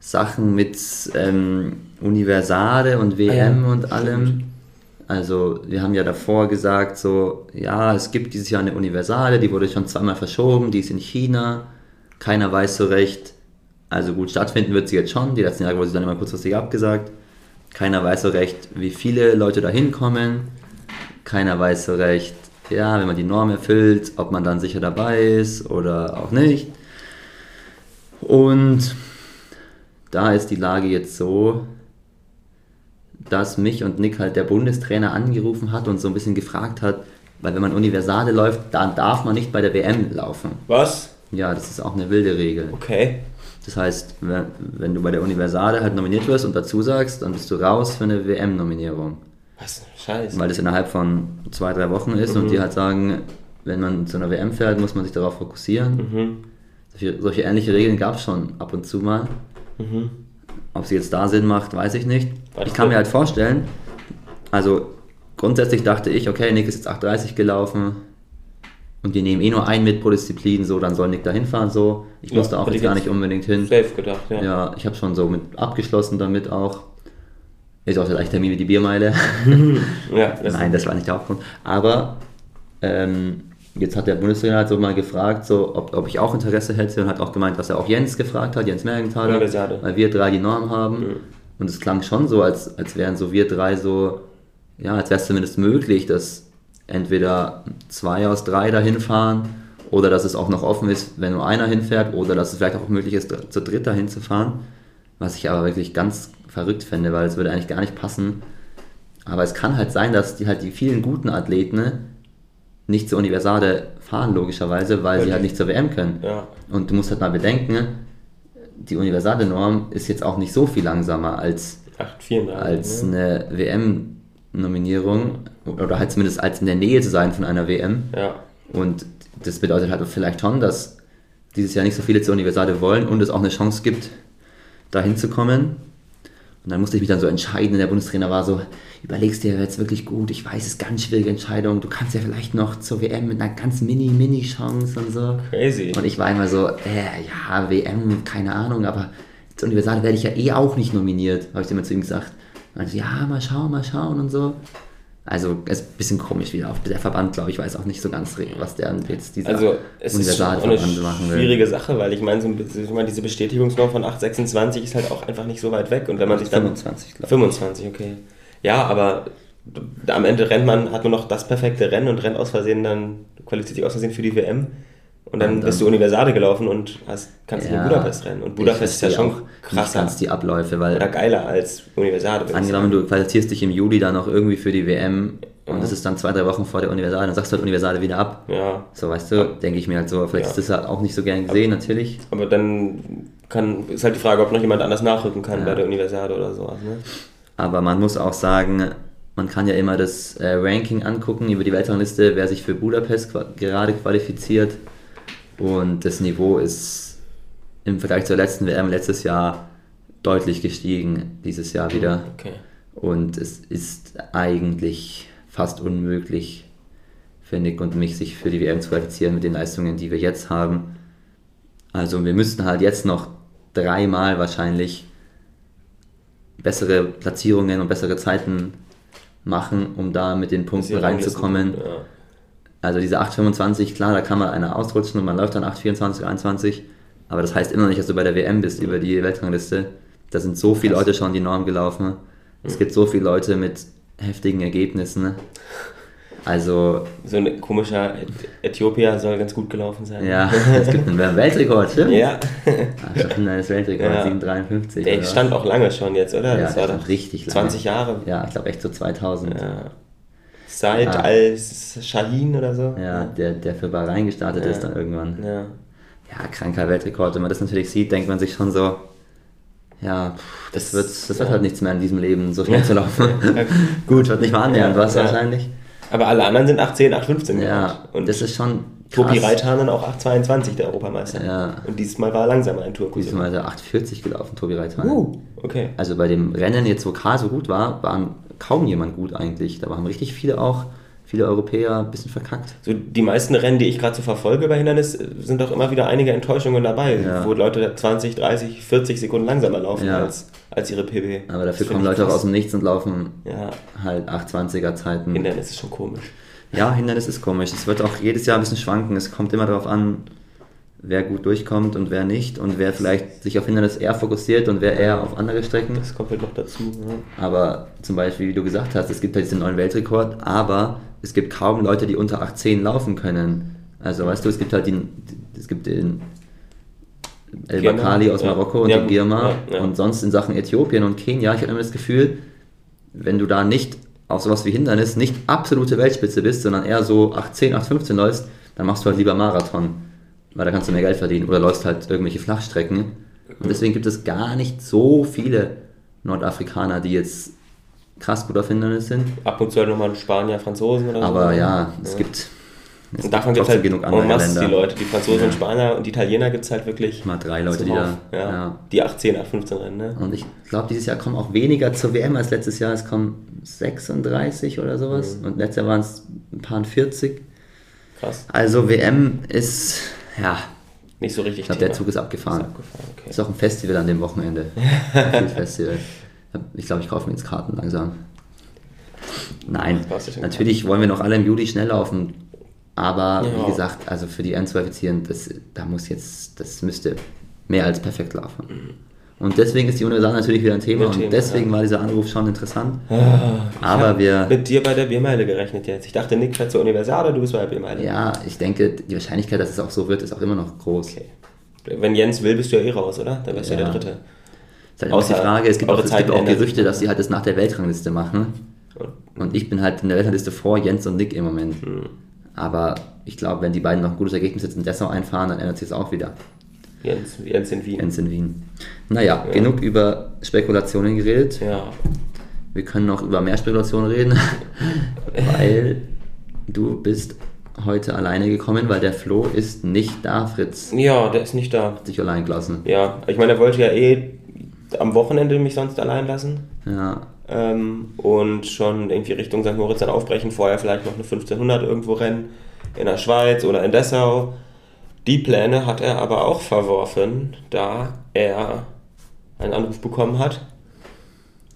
Sachen mit ähm, Universale und WM ah, und allem. Also wir haben ja davor gesagt, so, ja, es gibt dieses Jahr eine Universale, die wurde schon zweimal verschoben, die ist in China. Keiner weiß so recht, also gut, stattfinden wird sie jetzt schon. Die letzten Jahre wurde sie dann immer kurzfristig abgesagt. Keiner weiß so recht, wie viele Leute da hinkommen. Keiner weiß so recht, ja, wenn man die Norm erfüllt, ob man dann sicher dabei ist oder auch nicht. Und da ist die Lage jetzt so, dass mich und Nick halt der Bundestrainer angerufen hat und so ein bisschen gefragt hat, weil wenn man Universale läuft, dann darf man nicht bei der WM laufen. Was? Ja, das ist auch eine wilde Regel. Okay. Das heißt, wenn, wenn du bei der Universale halt nominiert wirst und dazu sagst, dann bist du raus für eine WM-Nominierung. Was? Scheiße. Weil das innerhalb von zwei, drei Wochen ist mhm. und die halt sagen, wenn man zu einer WM fährt, muss man sich darauf fokussieren. Mhm. Solche, solche, ähnliche Regeln gab es schon ab und zu mal. Mhm. Ob sie jetzt da Sinn macht, weiß ich nicht. Was ich kann mir halt vorstellen, also grundsätzlich dachte ich, okay, Nick ist jetzt 8,30 gelaufen und die nehmen eh nur einen mit pro Disziplin, so, dann soll Nick da hinfahren, so. Ich ja, musste auch jetzt gar nicht unbedingt hin. Safe gedacht, ja. Ja, ich habe schon so mit abgeschlossen damit auch. Ist auch der gleiche Termin wie die Biermeile. [laughs] ja, das Nein, das war nicht der Hauptgrund. Aber ähm, jetzt hat der Bundestrainer halt so mal gefragt, so, ob, ob ich auch Interesse hätte und hat auch gemeint, dass er auch Jens gefragt hat, Jens Mergenthaler, weil wir drei die Norm haben. Mhm. Und es klang schon so, als, als wären so wir drei so, ja, als wäre es zumindest möglich, dass entweder zwei aus drei dahin fahren oder dass es auch noch offen ist, wenn nur einer hinfährt oder dass es vielleicht auch möglich ist, zu dritt dahin zu fahren. Was ich aber wirklich ganz verrückt fände, weil es würde eigentlich gar nicht passen. Aber es kann halt sein, dass die halt die vielen guten Athleten nicht zur Universale fahren, logischerweise, weil okay. sie halt nicht zur WM können. Ja. Und du musst halt mal bedenken, die universale Norm ist jetzt auch nicht so viel langsamer als, 8, als ne? eine WM-Nominierung oder halt zumindest als in der Nähe zu sein von einer WM. Ja. Und das bedeutet halt vielleicht schon, dass dieses Jahr nicht so viele zur Universale wollen und es auch eine Chance gibt, da hinzukommen. Und dann musste ich mich dann so entscheiden. Der Bundestrainer war so, überlegst dir jetzt wirklich gut. Ich weiß, es ist ganz schwierige Entscheidung. Du kannst ja vielleicht noch zur WM mit einer ganz mini, mini Chance und so. Crazy. Und ich war immer so, äh, ja, WM, keine Ahnung, aber zur Universal werde ich ja eh auch nicht nominiert, habe ich immer zu ihm gesagt. Und so, ja, mal schauen, mal schauen und so. Also es ist ein bisschen komisch wieder. Auf der Verband, glaube ich, weiß auch nicht so ganz, was der jetzt dieser also, es ist machen will. schwierige Sache, weil ich meine, so, diese Bestätigungsnorm von 8,26 ist halt auch einfach nicht so weit weg. Und wenn man sich dann... 25, glaube ich. 25, okay. Ja, aber am Ende rennt man, hat man noch das perfekte Rennen und rennt aus Versehen dann, qualifiziert sich aus Versehen für die WM. Und dann, und dann bist du Universale gelaufen und hast, kannst ja, in Budapest rennen. Und Budapest ist ja schon krasser. Ganz die Abläufe, weil. Oder geiler als Universale. Angenommen, du qualifizierst dich im Juli dann noch irgendwie für die WM und das ist dann zwei, drei Wochen vor der Universale, dann sagst du halt Universale wieder ab. Ja. So, weißt du, denke ich mir halt so. Vielleicht ja. ist das halt auch nicht so gern gesehen, aber, natürlich. Aber dann kann, ist halt die Frage, ob noch jemand anders nachrücken kann ja. bei der Universale oder sowas. Ne? Aber man muss auch sagen, man kann ja immer das äh, Ranking angucken über die Weltrangliste, wer sich für Budapest gerade qualifiziert. Und das Niveau ist im Vergleich zur letzten WM letztes Jahr deutlich gestiegen, dieses Jahr wieder. Okay. Und es ist eigentlich fast unmöglich für Nick und mich, sich für die WM zu qualifizieren mit den Leistungen, die wir jetzt haben. Also wir müssten halt jetzt noch dreimal wahrscheinlich bessere Platzierungen und bessere Zeiten machen, um da mit den Punkten reinzukommen. Ja. Also diese 8,25, klar, da kann man einer ausrutschen und man läuft dann 8,24, 21, aber das heißt immer noch nicht, dass du bei der WM bist über die Weltrangliste. Da sind so viele Leute schon die Norm gelaufen. Es gibt so viele Leute mit heftigen Ergebnissen. Ne? Also. So ein komischer Äthiopier soll ganz gut gelaufen sein. Ja, [laughs] es gibt einen Weltrekord, stimmt? Ja. Ach, Schaffner ist Weltrekord, ja. 753. Der stand auch lange schon jetzt, oder? Ja, das war doch richtig lange. 20 Jahre. Ja, ich glaube echt so 2000. Ja. Seit ja. als Shahin oder so. Ja, der, der für Bahrain gestartet ja. ist dann irgendwann. Ja. ja, kranker Weltrekord. Wenn man das natürlich sieht, denkt man sich schon so, ja, das, das wird, das wird halt nichts mehr in diesem Leben, so schnell zu laufen. [laughs] [laughs] Gut, wird nicht mal annähernd, was wahrscheinlich. Aber alle anderen sind 8,10, 8,15 Ja, und das ist schon Tobi Reithanen auch 8,22, der Europameister. Ja. Und dieses Mal war er langsamer ein Tour. Diesmal ist er 8,40 gelaufen, Tobi Reithanen. Uh, okay. Also bei dem Rennen jetzt, wo Karl so gut war, waren kaum jemand gut eigentlich. Da haben richtig viele auch viele Europäer ein bisschen verkackt. So die meisten Rennen, die ich gerade so verfolge bei Hindernis, sind doch immer wieder einige Enttäuschungen dabei, ja. wo Leute 20, 30, 40 Sekunden langsamer laufen ja. als, als ihre PB. Aber dafür kommen Leute auch aus dem Nichts und laufen ja. halt 820er Zeiten. Hindernis ist schon komisch. Ja, Hindernis ist komisch. Es wird auch jedes Jahr ein bisschen schwanken. Es kommt immer darauf an, wer gut durchkommt und wer nicht und wer vielleicht sich auf Hindernis eher fokussiert und wer eher auf andere Strecken. Das kommt halt noch dazu. Ja. Aber zum Beispiel, wie du gesagt hast, es gibt halt diesen neuen Weltrekord, aber es gibt kaum Leute, die unter 8,10 laufen können. Also weißt du, es gibt halt den, es gibt den El Bakali aus Marokko und ja, den Girma ja, und sonst in Sachen Äthiopien und Kenia, ich habe immer das Gefühl, wenn du da nicht auf sowas wie Hindernis nicht absolute Weltspitze bist, sondern eher so 8,10, 8,15 läufst, dann machst du halt lieber Marathon weil da kannst du mehr Geld verdienen oder läufst halt irgendwelche Flachstrecken. Und deswegen gibt es gar nicht so viele Nordafrikaner, die jetzt krass gut auf Hindernis sind. Ab und zu halt nochmal Spanier, Franzosen oder so. Aber ja, es ja. gibt. Es und davon gibt es halt genug andere Länder. die Leute. Die Franzosen ja. und Spanier und die Italiener gibt es halt wirklich. Mal drei Leute, die da. Ja, ja. Die 18, 15 rennen. Ne? Und ich glaube, dieses Jahr kommen auch weniger zur WM als letztes Jahr. Es kommen 36 oder sowas. Mhm. Und letztes Jahr waren es ein paar 40. Krass. Also WM ist ja. Nicht so richtig. Ich glaube, der Zug ist abgefahren. Ist, abgefahren okay. ist auch ein Festival an dem Wochenende. [laughs] Festival. Ich glaube, ich kaufe mir jetzt Karten langsam. Nein, natürlich wollen wir noch alle im Juli schnell laufen. Aber ja. wie gesagt, also für die N2 das, da muss jetzt, das müsste mehr als perfekt laufen. Und deswegen ist die Universal natürlich wieder ein Thema und deswegen ja. war dieser Anruf schon interessant. Ah, Aber wir. mit dir bei der Biermeile gerechnet jetzt. Ich dachte, Nick fährt zur Universal oder du bist bei der Biermeile. Ja, ich denke, die Wahrscheinlichkeit, dass es auch so wird, ist auch immer noch groß. Okay. Wenn Jens will, bist du ja eh raus, oder? Dann wärst du ja. ja der Dritte. Das ist halt auch die Frage, es gibt auch, es gibt auch Gerüchte, dass sie halt das nach der Weltrangliste machen. Und ich bin halt in der Weltrangliste vor Jens und Nick im Moment. Hm. Aber ich glaube, wenn die beiden noch ein gutes Ergebnis jetzt in Dessau einfahren, dann ändert sich es auch wieder. Jens, Jens in Wien. Jens in Wien. Naja, ja. genug über Spekulationen geredet. Ja. Wir können noch über mehr Spekulationen reden, [laughs] weil du bist heute alleine gekommen, weil der Flo ist nicht da, Fritz. Ja, der ist nicht da. Hat sich allein gelassen. Ja, ich meine, er wollte ja eh am Wochenende mich sonst allein lassen. Ja. Ähm, und schon irgendwie Richtung St. Moritz dann aufbrechen, vorher vielleicht noch eine 1500 irgendwo rennen, in der Schweiz oder in Dessau. Die Pläne hat er aber auch verworfen, da er einen Anruf bekommen hat.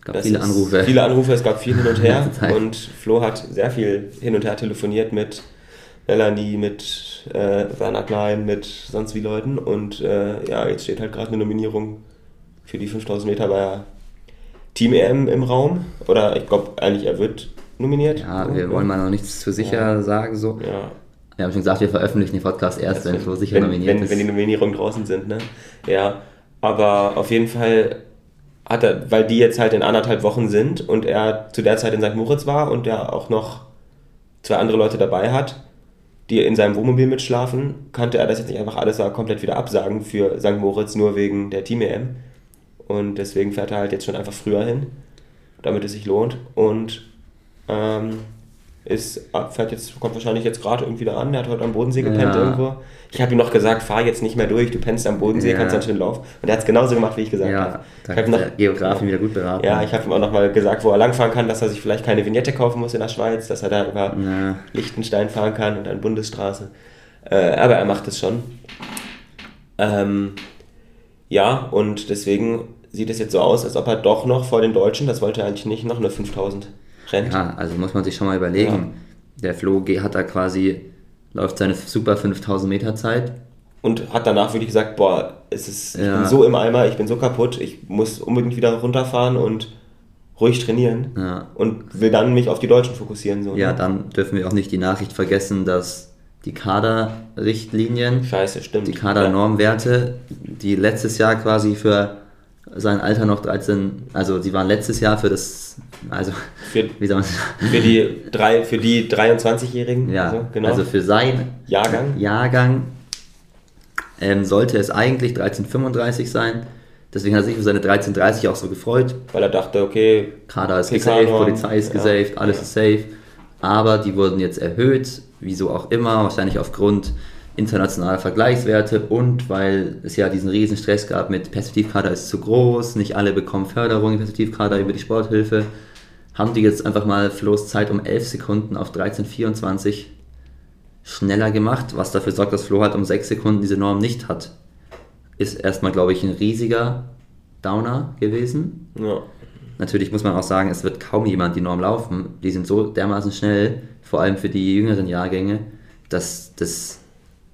Es gab das viele Anrufe. Viele Anrufe, es gab viel hin und [laughs] her. und Flo hat sehr viel hin und her telefoniert mit Melanie, mit äh, Werner Klein, mit sonst wie Leuten. Und äh, ja, jetzt steht halt gerade eine Nominierung für die 5000 Meter bei Team EM im Raum. Oder ich glaube eigentlich, er wird nominiert. Ja, wir wollen mal noch nichts zu sicher ja. sagen. So. Ja. Wir haben schon gesagt, wir veröffentlichen den Podcast erst, wenn Flo sicher wenn, nominiert wenn, ist. Wenn die Nominierungen draußen sind, ne? Ja, aber auf jeden Fall hat er, weil die jetzt halt in anderthalb Wochen sind und er zu der Zeit in St. Moritz war und er auch noch zwei andere Leute dabei hat, die in seinem Wohnmobil mitschlafen, kannte er das jetzt nicht einfach alles komplett wieder absagen für St. Moritz, nur wegen der Team-EM. Und deswegen fährt er halt jetzt schon einfach früher hin, damit es sich lohnt. Und ähm, ist, fährt jetzt, kommt wahrscheinlich jetzt gerade irgendwie da an, der hat heute am Bodensee gepennt ja. irgendwo. Ich habe ihm noch gesagt, fahr jetzt nicht mehr durch, du pennst am Bodensee, ja. kannst dann schön laufen. Und er hat es genauso gemacht, wie ich gesagt ja, habe. Ich habe noch Geografen wieder gut beraten. Ja, ich habe ihm auch noch mal gesagt, wo er langfahren kann, dass er sich vielleicht keine Vignette kaufen muss in der Schweiz, dass er da über ja. Liechtenstein fahren kann und dann Bundesstraße. Äh, aber er macht es schon. Ähm, ja, und deswegen sieht es jetzt so aus, als ob er doch noch vor den Deutschen, das wollte er eigentlich nicht, noch eine 5000 rennt. Ja, also muss man sich schon mal überlegen. Ja. Der Flo hat da quasi, läuft seine super 5000 Meter Zeit. Und hat danach wirklich gesagt, boah, es ist, ich ja. bin so im Eimer, ich bin so kaputt, ich muss unbedingt wieder runterfahren und ruhig trainieren ja. und will dann mich auf die Deutschen fokussieren. So, ja, ne? dann dürfen wir auch nicht die Nachricht vergessen, dass die Kaderrichtlinien, Scheiße, stimmt. die Kadernormwerte, die letztes Jahr quasi für sein Alter noch 13, also sie waren letztes Jahr für das, also für, wie soll man für die drei, für die 23-Jährigen, ja, also, genau. also für sein Jahrgang, Jahrgang ähm, sollte es eigentlich 1335 sein. Deswegen hat er sich für seine 1330 auch so gefreut. Weil er dachte, okay, Kader ist gesaved, Polizei ist ja, gesaved, alles ja. ist safe. Aber die wurden jetzt erhöht, wieso auch immer, wahrscheinlich aufgrund internationaler Vergleichswerte und weil es ja diesen riesen Stress gab mit Perspektivkader ist zu groß, nicht alle bekommen Förderung im Perspektivkader über die Sporthilfe, haben die jetzt einfach mal Flo's Zeit um 11 Sekunden auf 13,24 schneller gemacht, was dafür sorgt, dass Flo halt um 6 Sekunden diese Norm nicht hat. Ist erstmal, glaube ich, ein riesiger Downer gewesen. Ja. Natürlich muss man auch sagen, es wird kaum jemand die Norm laufen. Die sind so dermaßen schnell, vor allem für die jüngeren Jahrgänge, dass das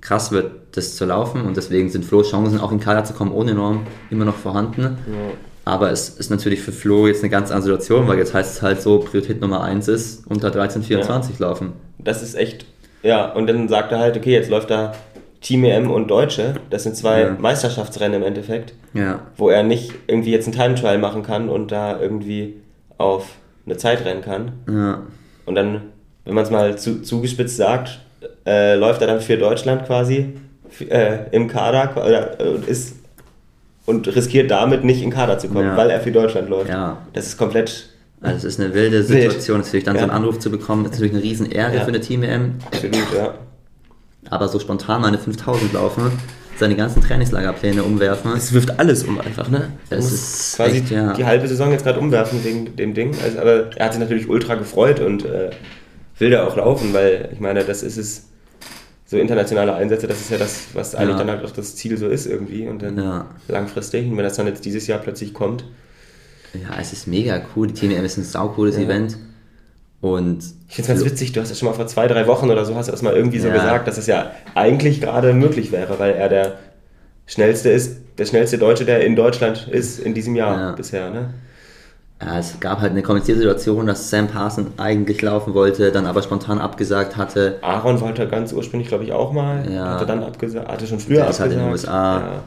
krass wird, das zu laufen und deswegen sind Flo's Chancen, auch in Kader zu kommen ohne Norm, immer noch vorhanden. Ja. Aber es ist natürlich für Flo jetzt eine ganz andere Situation, weil jetzt heißt es halt so, Priorität Nummer 1 ist unter 13,24 ja. laufen. Das ist echt, ja, und dann sagt er halt, okay, jetzt läuft da Team EM und Deutsche, das sind zwei ja. Meisterschaftsrennen im Endeffekt, ja. wo er nicht irgendwie jetzt einen Time Trial machen kann und da irgendwie auf eine Zeit rennen kann. Ja. Und dann, wenn man es mal zu, zugespitzt sagt, äh, läuft er dann für Deutschland quasi äh, im Kader oder, äh, ist und riskiert damit nicht in Kader zu kommen, ja. weil er für Deutschland läuft. Ja. Das ist komplett. Also es ist eine wilde Situation, natürlich dann ja. so einen Anruf zu bekommen, ist natürlich eine riesen Ehre ja. für eine Team-EM. Absolut, ja. Aber so spontan mal eine 5000 laufen, seine ganzen Trainingslagerpläne umwerfen. Es wirft alles um einfach, ne? Es ist quasi echt, ja. die halbe Saison jetzt gerade umwerfen wegen dem Ding. Also, aber er hat sich natürlich ultra gefreut und äh, will da auch laufen, weil ich meine, das ist es, so internationale Einsätze, das ist ja das, was eigentlich ja. dann halt auch das Ziel so ist irgendwie und dann ja. langfristig. Und wenn das dann jetzt dieses Jahr plötzlich kommt. Ja, es ist mega cool. Die TMM ist ein saucooles ja. Event. Und ich finde es ganz witzig, du hast ja schon mal vor zwei, drei Wochen oder so hast du das mal irgendwie so gesagt, dass es ja eigentlich gerade möglich wäre, weil er der schnellste ist, der schnellste Deutsche, der in Deutschland ist in diesem Jahr bisher. Ne? Ja, es gab halt eine komplizierte Situation, dass Sam Parson eigentlich laufen wollte, dann aber spontan abgesagt hatte. Aaron wollte ganz ursprünglich, glaube ich, auch mal. Ja. Hatte dann abgesagt, hatte schon früher Der abgesagt. ist halt in den USA. Ja.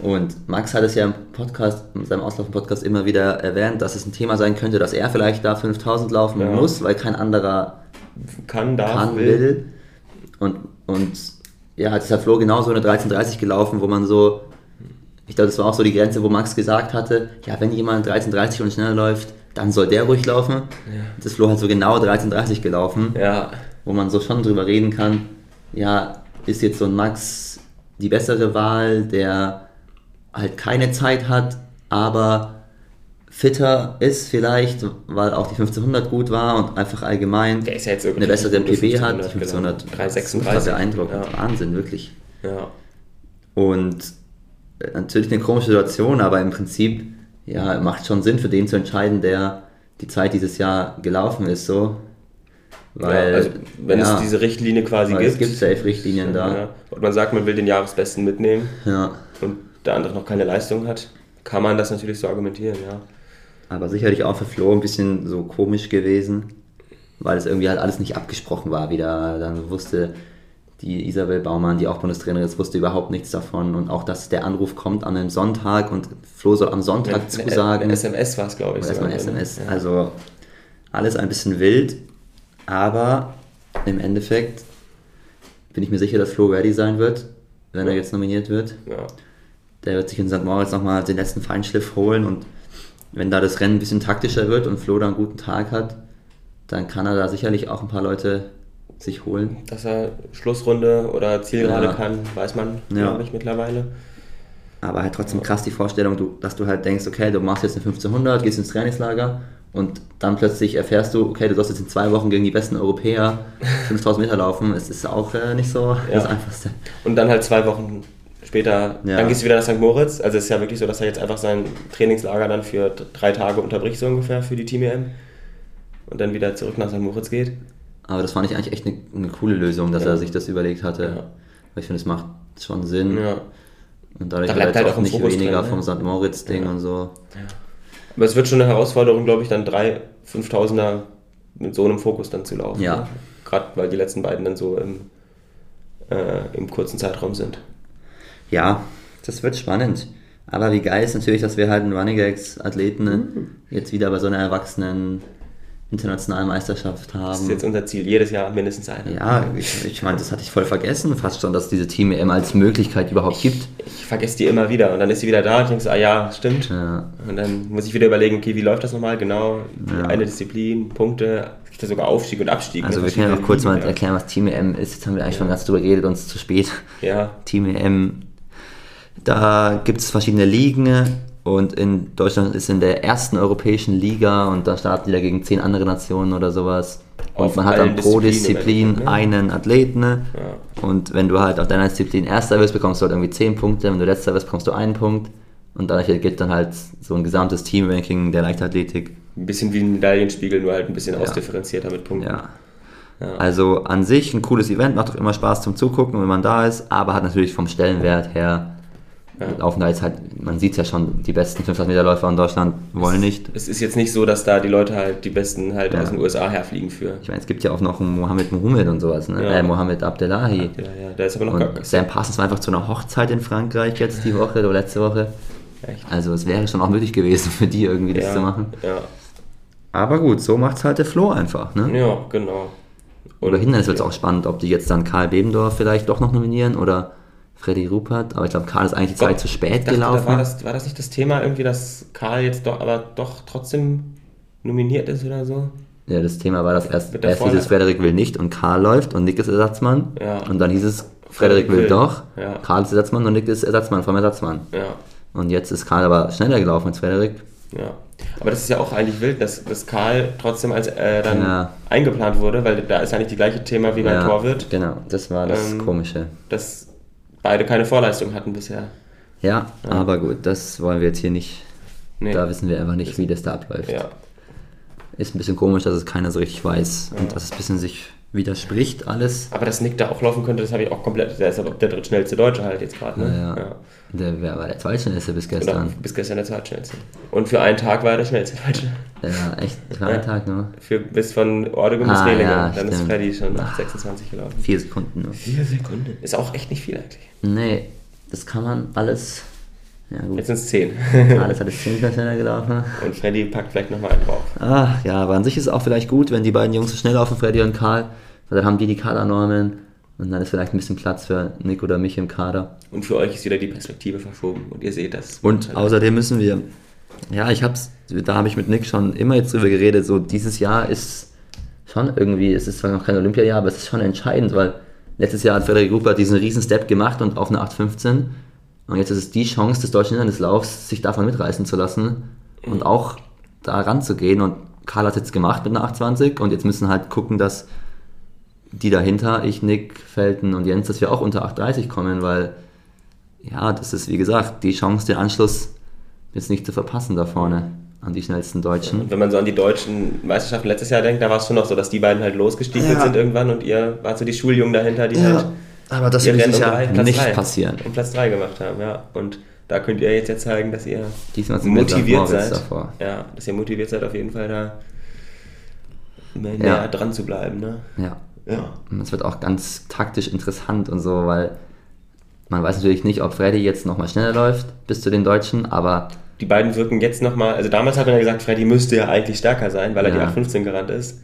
Und Max hat es ja im Podcast, in seinem Auslaufen-Podcast immer wieder erwähnt, dass es ein Thema sein könnte, dass er vielleicht da 5000 laufen ja. muss, weil kein anderer kann, darf, kann, will. will. Und, und ja, hat es ja Flo genauso eine 1330 gelaufen, wo man so ich glaube, das war auch so die Grenze, wo Max gesagt hatte, ja, wenn jemand 13.30 und schneller läuft, dann soll der ruhig laufen. Ja. Das Flo hat so genau 13.30 gelaufen, ja. wo man so schon drüber reden kann, ja, ist jetzt so ein Max die bessere Wahl, der halt keine Zeit hat, aber fitter ist vielleicht, weil auch die 1500 gut war und einfach allgemein ja eine bessere MPB hat. Die 1500 genau. 336. beeindruckend. Ja. Wahnsinn, wirklich. Ja. Und natürlich eine komische Situation, aber im Prinzip ja, macht schon Sinn für den zu entscheiden, der die Zeit dieses Jahr gelaufen ist, so. Weil, ja, also wenn ja, es diese Richtlinie quasi gibt. Es gibt Safe-Richtlinien da. Ja, und man sagt, man will den Jahresbesten mitnehmen ja. und der andere noch keine Leistung hat, kann man das natürlich so argumentieren, ja. Aber sicherlich auch für Flo ein bisschen so komisch gewesen, weil es irgendwie halt alles nicht abgesprochen war, wieder dann wusste, die Isabel Baumann, die auch Bundestrainerin ist, wusste überhaupt nichts davon. Und auch, dass der Anruf kommt an einem Sonntag und Flo soll am Sonntag ja, zusagen. Eine SMS war es, glaube ich. Oder erstmal ein SMS. Ja. Also alles ein bisschen wild, aber im Endeffekt bin ich mir sicher, dass Flo ready sein wird, wenn ja. er jetzt nominiert wird. Ja. Der wird sich in St. Moritz nochmal den letzten Feinschliff holen und wenn da das Rennen ein bisschen taktischer wird und Flo da einen guten Tag hat, dann kann er da sicherlich auch ein paar Leute sich holen. Dass er Schlussrunde oder Zielgerade ja. kann, weiß man, ja. glaube ich, mittlerweile. Aber halt trotzdem krass die Vorstellung, du, dass du halt denkst, okay, du machst jetzt eine 1500, gehst ins Trainingslager und dann plötzlich erfährst du, okay, du sollst jetzt in zwei Wochen gegen die besten Europäer [laughs] 5000 Meter laufen. Es ist auch äh, nicht so ja. das Einfachste. Und dann halt zwei Wochen später, ja. dann gehst du wieder nach St. Moritz. Also es ist ja wirklich so, dass er jetzt einfach sein Trainingslager dann für drei Tage unterbricht, so ungefähr, für die Team EM. Und dann wieder zurück nach St. Moritz geht. Aber das fand ich eigentlich echt eine, eine coole Lösung, dass ja. er sich das überlegt hatte. Ja. Weil ich finde, es macht schon Sinn. Ja. Und dadurch da bleibt halt auch nicht Fokus weniger drin, vom St. Moritz-Ding und so. Aber es wird schon eine Herausforderung, glaube ich, dann drei 5000er mit so einem Fokus dann zu laufen. Ja. Ne? Gerade weil die letzten beiden dann so im, äh, im kurzen Zeitraum sind. Ja, das wird spannend. Aber wie geil ist natürlich, dass wir halt einen Running Gags Athleten mhm. jetzt wieder bei so einer erwachsenen internationalen Meisterschaft haben. Das ist jetzt unser Ziel, jedes Jahr mindestens eine. Ja, ich, ich meine, das hatte ich voll vergessen, fast schon, dass diese Team EM als Möglichkeit überhaupt gibt. Ich vergesse die immer wieder und dann ist sie wieder da und denkst, ah ja, stimmt. Ja. Und dann muss ich wieder überlegen, okay, wie läuft das nochmal genau? Ja. Eine Disziplin, Punkte, gibt da sogar Aufstieg und Abstieg. Also wir können ja noch kurz mal erklären, was Team EM ist. Jetzt haben wir eigentlich ja. schon ganz drüber geredet, uns zu spät. Ja. Team EM, da gibt es verschiedene Ligen und in Deutschland ist in der ersten europäischen Liga und da starten die da gegen zehn andere Nationen oder sowas. Und auf man hat dann pro Disziplin ne? einen Athleten. Ja. Und wenn du halt auf deiner Disziplin Erster wirst, bekommst du halt irgendwie zehn Punkte. Wenn du Letzter wirst, bekommst du einen Punkt. Und dadurch gibt dann halt so ein gesamtes Teamranking der Leichtathletik. Ein bisschen wie ein Medaillenspiegel, nur halt ein bisschen ja. ausdifferenzierter mit Punkten. Ja. ja. Also an sich ein cooles Event, macht auch immer Spaß zum Zugucken, wenn man da ist, aber hat natürlich vom Stellenwert her ja. Laufen da jetzt halt, man sieht es ja schon, die besten 500 Meter Läufer in Deutschland wollen nicht. Es ist jetzt nicht so, dass da die Leute halt, die besten halt ja. aus den USA herfliegen für. Ich meine, es gibt ja auch noch einen Mohammed Mohamed und sowas, ne? Ja. Äh, Mohammed Abdellahi. Abdellahi, ja, der ist aber noch und gar Sam Parsons war einfach zu einer Hochzeit in Frankreich jetzt die Woche oder letzte Woche. Echt? Also es wäre schon auch möglich gewesen [laughs] für die irgendwie das zu machen. Ja. Aber gut, so macht es halt der Flo einfach, ne? Ja, genau. Und Oder hinten ist es auch spannend, ob die jetzt dann Karl Bebendorf vielleicht doch noch nominieren oder Freddy Rupert, aber ich glaube, Karl ist eigentlich die Zeit zu spät dachte, gelaufen. Da war, das, war das nicht das Thema irgendwie, dass Karl jetzt doch, aber doch trotzdem nominiert ist oder so? Ja, das Thema war, dass erst, erst hieß es, Frederik will nicht und Karl läuft und Nick ist Ersatzmann. Ja. Und dann hieß es, Frederik will, will doch, ja. Karl ist Ersatzmann und Nick ist Ersatzmann vom Ersatzmann. Ja. Und jetzt ist Karl aber schneller gelaufen als Frederik. Ja. Aber das ist ja auch eigentlich wild, dass, dass Karl trotzdem als äh, dann ja. eingeplant wurde, weil da ist eigentlich das gleiche Thema wie bei ja, Torwirt. Genau, das war das ähm, Komische. Das beide keine Vorleistung hatten bisher. Ja, ja, aber gut, das wollen wir jetzt hier nicht. Nee. Da wissen wir einfach nicht, wie das da abläuft. Ja. Ist ein bisschen komisch, dass es keiner so richtig weiß ja. und dass es ein bisschen sich widerspricht alles. Aber dass Nick da auch laufen könnte, das habe ich auch komplett. Der ist aber der drittschnellste Deutsche halt jetzt gerade. Ne? Ja, ja. Der wer war der zweitschnellste bis gestern. Oder bis gestern der zweitschnellste. Und für einen Tag war er der schnellste Deutsche. Ja, echt? Für einen Tag nur? Für, bis von Ordegum bis ah, Rehlinger. Ja, Dann stimmt. ist Freddy schon nach 26 gelaufen. Vier Sekunden nur. Vier Sekunden? Ist auch echt nicht viel eigentlich. Nee, das kann man alles. Ja, gut. Jetzt sind es 10. Alles hat es 10 schneller gelaufen. Und Freddy packt vielleicht nochmal einen drauf. Ach ja, aber an sich ist es auch vielleicht gut, wenn die beiden Jungs so schnell laufen, Freddy und Karl, weil dann haben die die Kadernormen und dann ist vielleicht ein bisschen Platz für Nick oder mich im Kader. Und für euch ist wieder die Perspektive verschoben und ihr seht das. Und außerdem müssen wir, ja, ich hab's, da habe ich mit Nick schon immer jetzt drüber geredet, so dieses Jahr ist schon irgendwie, es ist zwar noch kein Olympiajahr, aber es ist schon entscheidend, weil Letztes Jahr hat Frederik Rupert diesen riesen Step gemacht und auf eine 8.15. Und jetzt ist es die Chance des deutschen Hindernislaufs, sich davon mitreißen zu lassen und auch da ranzugehen. Und Karl hat es jetzt gemacht mit einer 8.20 und jetzt müssen halt gucken, dass die dahinter, ich, Nick, Felten und Jens, dass wir auch unter 8.30 kommen, weil ja, das ist wie gesagt die Chance, den Anschluss jetzt nicht zu verpassen da vorne an die schnellsten Deutschen. Und wenn man so an die deutschen Meisterschaften letztes Jahr denkt, da war es schon noch so, dass die beiden halt losgestiefelt ja. sind irgendwann und ihr wart so die Schuljungen dahinter, die ja. halt aber das wird Jahr nicht drei, passieren. Und Platz 3 gemacht haben, ja. Und da könnt ihr jetzt ja zeigen, dass ihr motiviert seid. Davor. Ja, dass ihr motiviert seid, auf jeden Fall da näher ja. dran zu bleiben. Ne? Ja. ja. Und es wird auch ganz taktisch interessant und so, weil man weiß natürlich nicht, ob Freddy jetzt nochmal schneller läuft bis zu den Deutschen, aber die beiden wirken jetzt nochmal, also damals hat man ja gesagt, Freddy müsste ja eigentlich stärker sein, weil er ja. die 8.15 gerannt ist.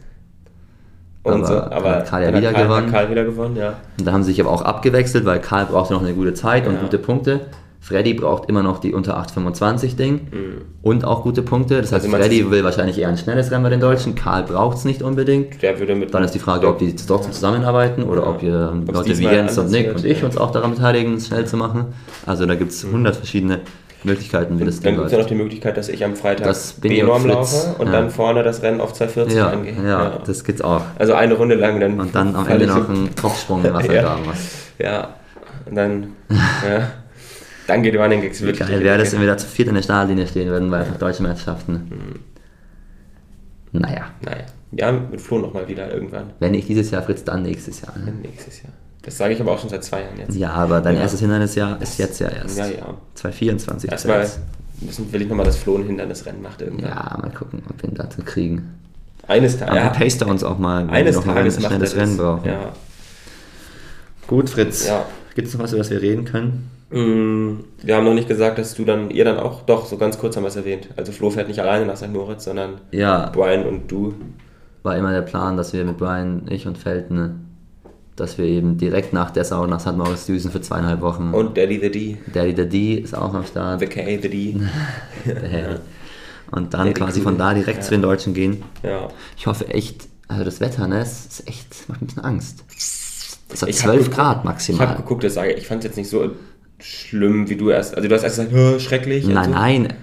Und aber, so, aber hat Karl ja wieder Karl, gewonnen. Karl wieder gewonnen, ja. Und da haben sie sich aber auch abgewechselt, weil Karl brauchte noch eine gute Zeit und ja. gute Punkte. Freddy braucht immer noch die unter 8,25 Ding mhm. und auch gute Punkte. Das heißt, also Freddy will wahrscheinlich eher ein schnelles Rennen bei den Deutschen. Karl braucht es nicht unbedingt. Der würde mit Dann ist die Frage, ob die trotzdem zusammenarbeiten oder ja. ob ihr Leute wie Jens und Nick und ich uns auch daran beteiligen, es schnell zu machen. Also da gibt es 100 mhm. verschiedene Möglichkeiten, wie das Dann gibt es ja noch die Möglichkeit, dass ich am Freitag B-Norm laufe und ja. dann vorne das Rennen auf 240 ja, angehe. Ja, ja, das gibt's auch. Also eine Runde lang dann. Und dann am Ende noch einen Kopfsprung in Wassergraben. [laughs] ja. ja, und dann, ja. Dann geht Running Gigs wirklich. Geil wäre das, wenn wir da zu viert in der Startlinie stehen würden bei deutschen Meisterschaften. Mhm. Naja. Naja. Ja, mit Flo nochmal wieder irgendwann. Wenn nicht dieses Jahr, Fritz, dann nächstes Jahr. Ne? Nächstes Jahr. Das sage ich aber auch schon seit zwei Jahren jetzt. Ja, aber dein ja. erstes Hindernisjahr ist jetzt ja erst. Ja, ja. 2024. Erstmal müssen, will ich nochmal das Flo ein Hindernisrennen macht irgendwann. Ja, mal gucken, ob wir ihn dazu kriegen. Eines Tages. Ja, pace er uns auch mal, wenn Eines wir noch Tages ein schnelles Rennen brauchen. Ja. Gut, Fritz. Ja. Gibt es noch was, über das wir reden können? Mm, wir haben noch nicht gesagt, dass du dann, ihr dann auch, doch, so ganz kurz haben wir es erwähnt. Also Flo fährt nicht alleine nach St. Moritz, sondern ja. Brian und du. War immer der Plan, dass wir mit Brian, ich und Felten, dass wir eben direkt nach Dessau nach St. Moritz düsen für zweieinhalb Wochen. Und Daddy the D. Daddy the D ist auch am Start. The K, the D. [laughs] Und dann Daddy quasi cool. von da direkt ja. zu den Deutschen gehen. Ja. Ich hoffe echt, also das Wetter, ne, ist echt, macht ein bisschen Angst. Es hat 12 Grad maximal. Ich habe geguckt, das sage ich fand es jetzt nicht so schlimm, wie du erst. Also du hast erst gesagt, schrecklich. Nein, so. nein.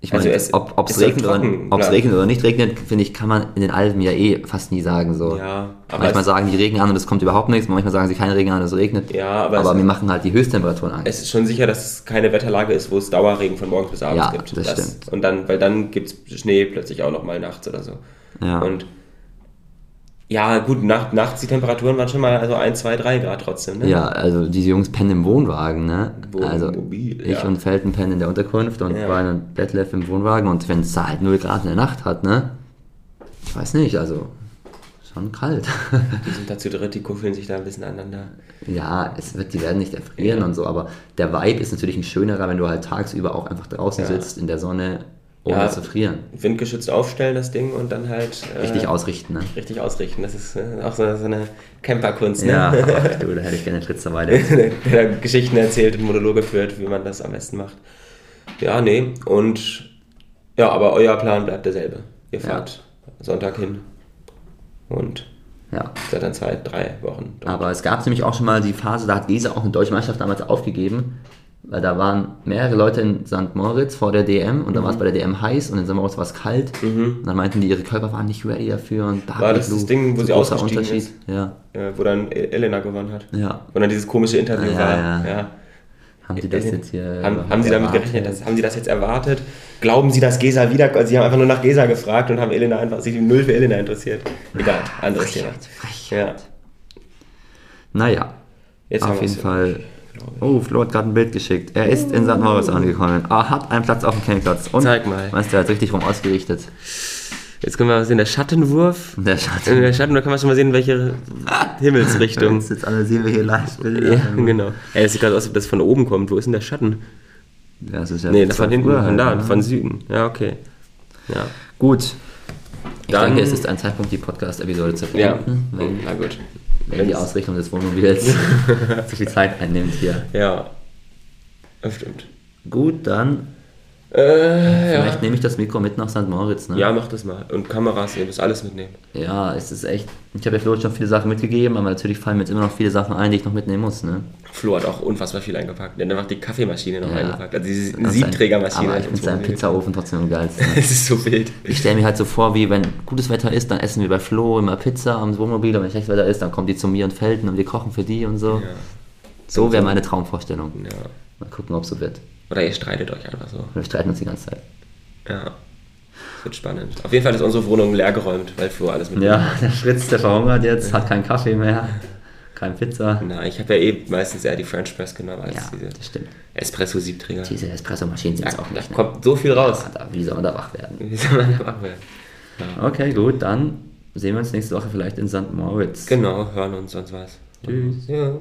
Ich meine, also ob es regnet, oder, regnet oder nicht regnet, finde ich, kann man in den Alpen ja eh fast nie sagen. So. Ja, manchmal sagen die Regen an und es kommt überhaupt nichts, manchmal sagen sie keine Regen an und es regnet. Ja, aber, aber wir machen halt die Höchsttemperaturen an. Es ist schon sicher, dass es keine Wetterlage ist, wo es Dauerregen von morgens bis abends ja, gibt. Das, das stimmt. Und dann, weil dann gibt es Schnee plötzlich auch noch mal nachts oder so. Ja. Und ja, gut, Nacht, nachts die Temperaturen waren schon mal also 1, 2, 3 Grad trotzdem, ne? Ja, also diese Jungs pennen im Wohnwagen, ne? Wohnmobil, also ich ja. und Felten pennen in der Unterkunft und ja. Brian und Detlef im Wohnwagen und wenn es da halt 0 Grad in der Nacht hat, ne? Ich weiß nicht, also schon kalt. [laughs] Die sind da zu dritt, die kuffeln sich da ein bisschen aneinander. Ja, es wird, die werden nicht erfrieren ja. und so, aber der Vibe ist natürlich ein schönerer, wenn du halt tagsüber auch einfach draußen sitzt in der Sonne ohne ja, zu frieren. Windgeschützt aufstellen, das Ding, und dann halt. Äh, richtig ausrichten, ne? Richtig ausrichten. Das ist äh, auch so, so eine Camperkunst, ne? Ja, [laughs] ach, du, da hätte ich gerne Fritz dabei. Der, Geschichten erzählt und Monologe führt, wie man das am besten macht. Ja, nee. Und. Ja, aber euer Plan bleibt derselbe. Ihr fahrt ja. Sonntag hin. Und. Ja. Seid dann zwei, drei Wochen. Dort. Aber es gab nämlich auch schon mal die Phase, da hat Gese auch eine deutsche Mannschaft damals aufgegeben, weil da waren mehrere Leute in St. Moritz vor der DM und dann mhm. war es bei der DM heiß und in St. Moritz war es kalt. Mhm. Und dann meinten die, ihre Körper waren nicht ready dafür. Und da war das das Ding, wo sie ausgestiegen Unterschied. Ist? Ja. ja. Wo dann Elena gewonnen hat. Ja. Wo dann dieses komische Interview ja, war. Ja. Haben Sie das jetzt hier Haben, haben Sie damit gerechnet? Dass, haben Sie das jetzt erwartet? Glauben Sie, dass Gesa wieder... Also Sie haben einfach nur nach Gesa gefragt und haben Elena einfach, sich null für Elena interessiert. Egal, anderes Thema. Ja. Naja, jetzt auf jeden Fall Oh, Flo hat gerade ein Bild geschickt. Er ist in St. Moritz angekommen. Er hat einen Platz auf dem Campingplatz. Und Zeig mal. Meinst du, er hat richtig rum ausgerichtet. Jetzt können wir mal sehen, der Schattenwurf. Der Schatten. In der Schatten, da können wir schon mal sehen, welche Himmelsrichtung. [laughs] Jetzt, jetzt analysieren wir hier Live-Bilder. Ja, genau. Ja, es sieht gerade aus, ob das von oben kommt. Wo ist denn der Schatten? Ja, das ist ja nee, das von hinten, von da, von Süden. Ja, okay. Ja. Gut. Ich Dann, denke, es ist ein Zeitpunkt, die Podcast-Episode zu beenden. Ja, na gut wenn die Ausrichtung des Wohnmobils [laughs] zu viel Zeit einnimmt hier. Ja, das stimmt. Gut, dann. Äh, Vielleicht ja. nehme ich das Mikro mit nach St. Moritz. Ne? Ja, mach das mal. Und Kameras, ihr müsst alles mitnehmen. Ja, es ist echt. Ich habe ja Flo schon viele Sachen mitgegeben, aber natürlich fallen mir jetzt immer noch viele Sachen ein, die ich noch mitnehmen muss. Ne? Flo hat auch unfassbar viel eingepackt. Er hat einfach die Kaffeemaschine noch ja. eingepackt. Also diese Siebträgermaschine. Aber ich finde seinen Pizzaofen trotzdem am geilsten. [laughs] Es ist so wild. Ich stelle mir halt so vor, wie wenn gutes Wetter ist, dann essen wir bei Flo immer Pizza am Wohnmobil und wenn schlechtes Wetter ist, dann kommen die zu mir und Felden und wir kochen für die und so. Ja. So wäre meine Traumvorstellung. Ja. Mal gucken, ob es so wird. Oder ihr streitet euch einfach so. Wir streiten uns die ganze Zeit. Ja. Das wird spannend. Auf jeden Fall ist unsere Wohnung leergeräumt, weil Flo alles mit. Ja, der Fritz, der verhungert jetzt, hat keinen Kaffee mehr, keine Pizza. Na, ich habe ja eh meistens eher die French Press genommen als ja, diese das stimmt. Espresso-Siebträger. Diese Espresso-Maschinen sind es auch nicht. Da kommt so viel raus. Ja, da, wie soll man da wach werden? Wie soll man da wach werden? Ja. Okay, gut, dann sehen wir uns nächste Woche vielleicht in St. Moritz. Genau, hören uns sonst was. Tschüss. Ja.